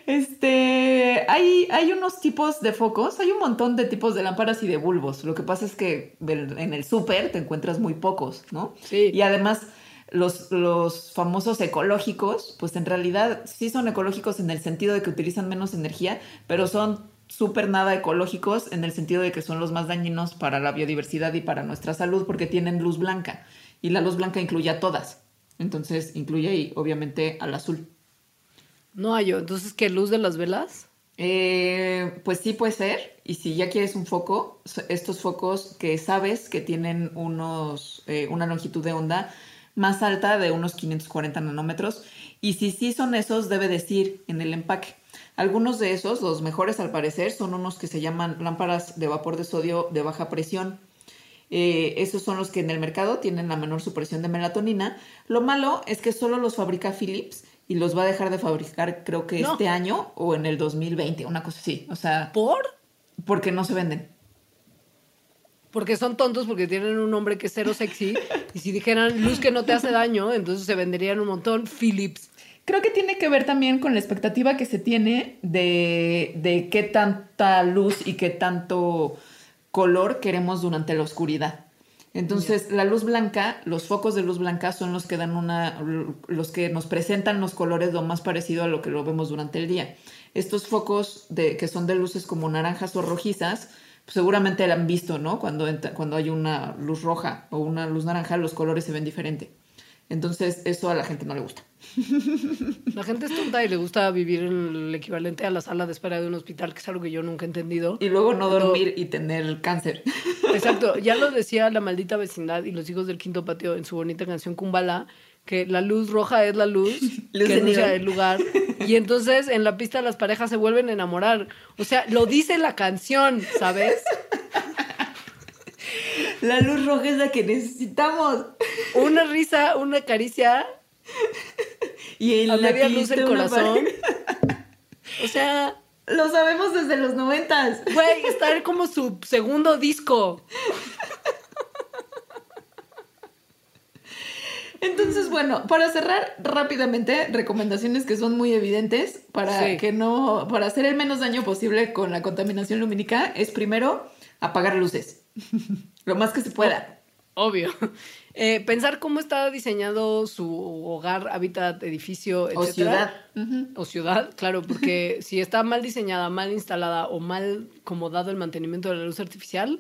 Speaker 2: Este, hay, hay unos tipos de focos, hay un montón de tipos de lámparas y de bulbos. Lo que pasa es que en el súper te encuentras muy pocos, ¿no?
Speaker 3: Sí.
Speaker 2: Y además, los, los famosos ecológicos, pues en realidad sí son ecológicos en el sentido de que utilizan menos energía, pero son súper nada ecológicos en el sentido de que son los más dañinos para la biodiversidad y para nuestra salud porque tienen luz blanca. Y la luz blanca incluye a todas. Entonces incluye ahí, obviamente, al azul.
Speaker 3: No hay yo. Entonces, ¿qué luz de las velas?
Speaker 2: Eh, pues sí puede ser. Y si ya quieres un foco, estos focos que sabes que tienen unos, eh, una longitud de onda más alta de unos 540 nanómetros. Y si sí son esos, debe decir en el empaque. Algunos de esos, los mejores al parecer, son unos que se llaman lámparas de vapor de sodio de baja presión. Eh, esos son los que en el mercado tienen la menor supresión de melatonina. Lo malo es que solo los fabrica Philips y los va a dejar de fabricar creo que este año o en el 2020, una cosa así. O sea,
Speaker 3: ¿por?
Speaker 2: Porque no se venden.
Speaker 3: Porque son tontos porque tienen un nombre que es cero sexy y si dijeran luz que no te hace daño, entonces se venderían un montón Philips.
Speaker 5: Creo que tiene que ver también con la expectativa que se tiene de, de qué tanta luz y qué tanto color queremos durante la oscuridad. Entonces, la luz blanca, los focos de luz blanca son los que dan una, los que nos presentan los colores lo más parecido a lo que lo vemos durante el día. Estos focos de, que son de luces como naranjas o rojizas, seguramente la han visto, ¿no? Cuando, cuando hay una luz roja o una luz naranja, los colores se ven diferente. Entonces, eso a la gente no le gusta.
Speaker 3: La gente es tonta y le gusta vivir el equivalente a la sala de espera de un hospital, que es algo que yo nunca he entendido.
Speaker 2: Y luego no dormir y tener cáncer.
Speaker 3: Exacto, ya lo decía la maldita vecindad y los hijos del quinto patio en su bonita canción Kumbala, que la luz roja es la luz, que anuncia el lugar. Y entonces en la pista las parejas se vuelven a enamorar. O sea, lo dice la canción, ¿sabes?
Speaker 2: La luz roja es la que necesitamos.
Speaker 3: Una risa, una caricia.
Speaker 2: Y en la
Speaker 3: luz el corazón. O sea.
Speaker 2: Lo sabemos desde los noventas.
Speaker 3: Güey, está como su segundo disco.
Speaker 2: Entonces, bueno, para cerrar rápidamente, recomendaciones que son muy evidentes para que no, para hacer el menos daño posible con la contaminación lumínica, es primero apagar luces. Lo más que se pueda.
Speaker 3: Obvio. Eh, pensar cómo está diseñado su hogar, hábitat, edificio, etc.
Speaker 2: O ciudad.
Speaker 3: O ciudad, claro, porque si está mal diseñada, mal instalada o mal como dado el mantenimiento de la luz artificial,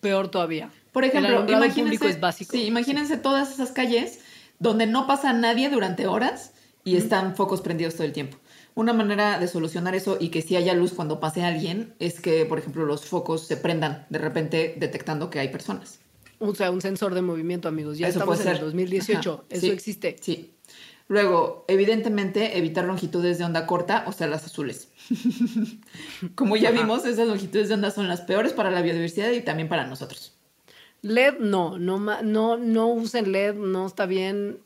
Speaker 3: peor todavía.
Speaker 2: Por ejemplo, el imagínense, público es básico. Sí, imagínense todas esas calles donde no pasa nadie durante horas y están focos prendidos todo el tiempo. Una manera de solucionar eso y que si haya luz cuando pase alguien es que, por ejemplo, los focos se prendan de repente detectando que hay personas.
Speaker 3: O sea, un sensor de movimiento, amigos. Ya estamos en el 2018. Eso existe.
Speaker 2: Sí. Luego, evidentemente, evitar longitudes de onda corta, o sea, las azules. Como ya vimos, esas longitudes de onda son las peores para la biodiversidad y también para nosotros.
Speaker 3: LED no, no, no, no usen LED, no está bien,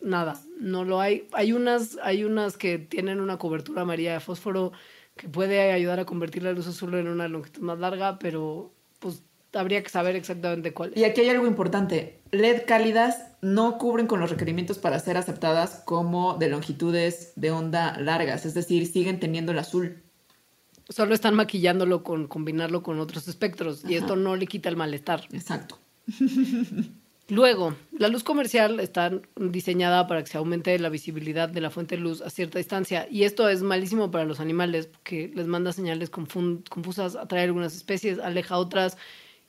Speaker 3: nada, no lo hay. Hay unas, hay unas que tienen una cobertura amarilla de fósforo que puede ayudar a convertir la luz azul en una longitud más larga, pero pues habría que saber exactamente cuál
Speaker 2: Y aquí hay algo importante. LED cálidas no cubren con los requerimientos para ser aceptadas como de longitudes de onda largas, es decir, siguen teniendo el azul.
Speaker 3: Solo están maquillándolo con combinarlo con otros espectros y esto no le quita el malestar.
Speaker 2: Exacto.
Speaker 3: Luego, la luz comercial está diseñada para que se aumente la visibilidad de la fuente de luz a cierta distancia y esto es malísimo para los animales porque les manda señales confusas, atrae algunas especies, aleja otras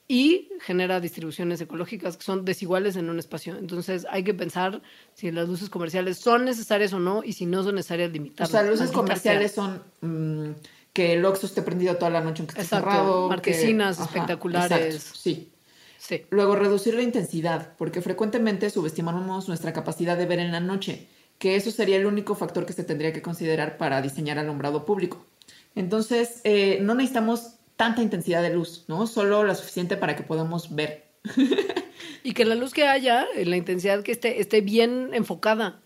Speaker 3: y genera distribuciones ecológicas que son desiguales en un espacio. Entonces hay que pensar si las luces comerciales son necesarias o no y si no son necesarias limitarlas.
Speaker 2: O sea, luces comerciales son mm, que el Oxxo esté prendido toda la noche aunque esté
Speaker 3: Exacto,
Speaker 2: cerrado. que-
Speaker 3: marquesinas
Speaker 2: ajá,
Speaker 3: espectaculares.
Speaker 2: exacto, sí.
Speaker 3: Sí.
Speaker 2: Luego, reducir la intensidad, porque frecuentemente subestimamos nuestra capacidad de ver en la noche, que eso sería el único factor que se tendría que considerar para diseñar alumbrado público. Entonces, eh, no necesitamos tanta intensidad de luz, ¿no? Solo la suficiente para que podamos ver.
Speaker 3: Y que la luz que haya, eh, la intensidad que esté, esté bien enfocada.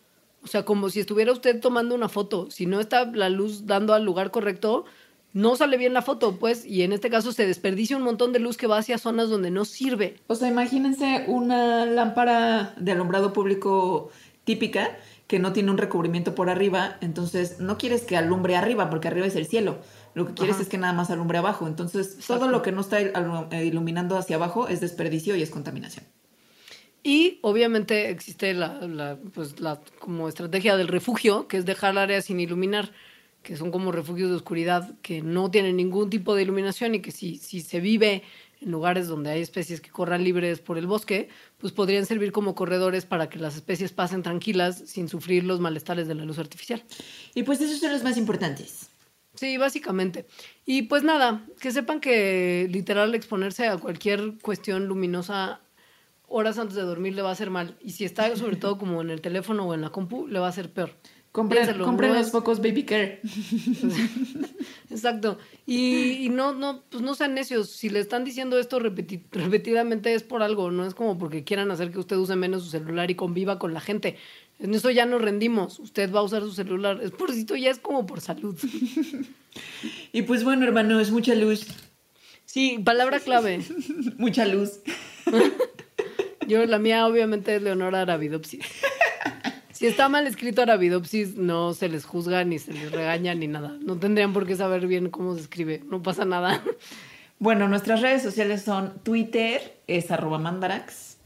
Speaker 3: O sea, como si estuviera usted tomando una foto. Si no está la luz dando al lugar correcto, no sale bien la foto, pues. Y en este caso se desperdicia un montón de luz que va hacia zonas donde no sirve.
Speaker 2: O sea, imagínense una lámpara de alumbrado público típica que no tiene un recubrimiento por arriba, entonces no quieres que alumbre arriba porque arriba es el cielo. Lo que quieres
Speaker 3: Ajá.
Speaker 2: es que nada más alumbre abajo. Entonces, todo lo que no está eh, iluminando hacia abajo es desperdicio y es contaminación.
Speaker 3: Y obviamente existe la, la, pues, la como estrategia del refugio, que es dejar la área sin iluminar, que son como refugios de oscuridad que no tienen ningún tipo de iluminación y que si, si se vive en lugares donde hay especies que corran libres por el bosque, pues podrían servir como corredores para que las especies pasen tranquilas sin sufrir los malestares de la luz artificial.
Speaker 2: Y pues esos son los más importantes.
Speaker 3: Sí, básicamente. Y pues nada, que sepan que literal exponerse a cualquier cuestión luminosa horas antes de dormir le va a hacer mal. Y si está sobre todo como en el teléfono o en la compu, le va a hacer peor.
Speaker 2: Compren, compren los focos Baby Care.
Speaker 3: Exacto. Y, y no, no, pues no sean necios. Si le están diciendo esto repeti- repetidamente es por algo, no es como porque quieran hacer que usted use menos su celular y conviva con la gente. En eso ya nos rendimos. Usted va a usar su celular. Es por esto ya es como por salud.
Speaker 2: Y pues bueno, hermanos, mucha luz.
Speaker 3: Sí, palabra clave.
Speaker 2: Mucha luz.
Speaker 3: Yo, la mía obviamente es Leonora Arabidopsis. Si está mal escrito Arabidopsis, no se les juzga, ni se les regaña, ni nada. No tendrían por qué saber bien cómo se escribe. No pasa nada.
Speaker 2: Bueno, nuestras redes sociales son Twitter, es arroba mandarax.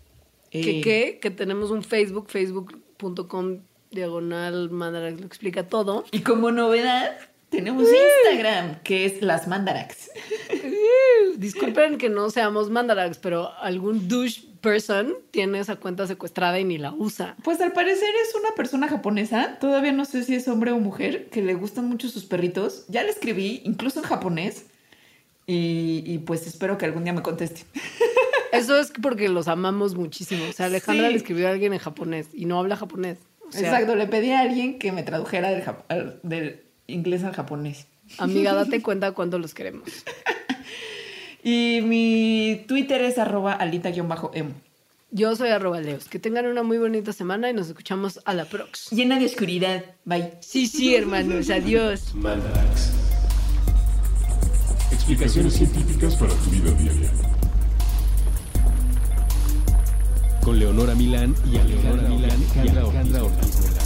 Speaker 3: ¿Qué
Speaker 2: Eh,
Speaker 3: qué? Que tenemos un Facebook, facebook.com diagonal mandarax lo explica todo.
Speaker 2: Y como novedad, tenemos Instagram, que es las mandarax.
Speaker 3: Disculpen que no seamos mandarax, pero algún douche person tiene esa cuenta secuestrada y ni la usa.
Speaker 2: Pues al parecer es una persona japonesa, todavía no sé si es hombre o mujer, que le gustan mucho sus perritos. Ya le escribí, incluso en japonés. Y, y, pues espero que algún día me conteste.
Speaker 3: Eso es porque los amamos muchísimo. O sea, Alejandra
Speaker 2: Sí.
Speaker 3: le escribió a alguien en japonés y no habla japonés. O sea,
Speaker 2: Exacto, le pedí a alguien que me tradujera del, del inglés al japonés.
Speaker 3: Amiga, date cuenta cuánto los queremos.
Speaker 2: Y mi Twitter es arroba alita-emo.
Speaker 3: Yo soy arroba Leos. Que tengan una muy bonita semana y nos escuchamos a la prox.
Speaker 2: Llena de oscuridad. Bye.
Speaker 3: Sí, sí, hermanos. Adiós.
Speaker 1: Mandarax.
Speaker 6: Explicaciones científicas para tu vida diaria.
Speaker 1: Con Leonora Milán y Alejandra Milán y Alejandra Ortiz Morán.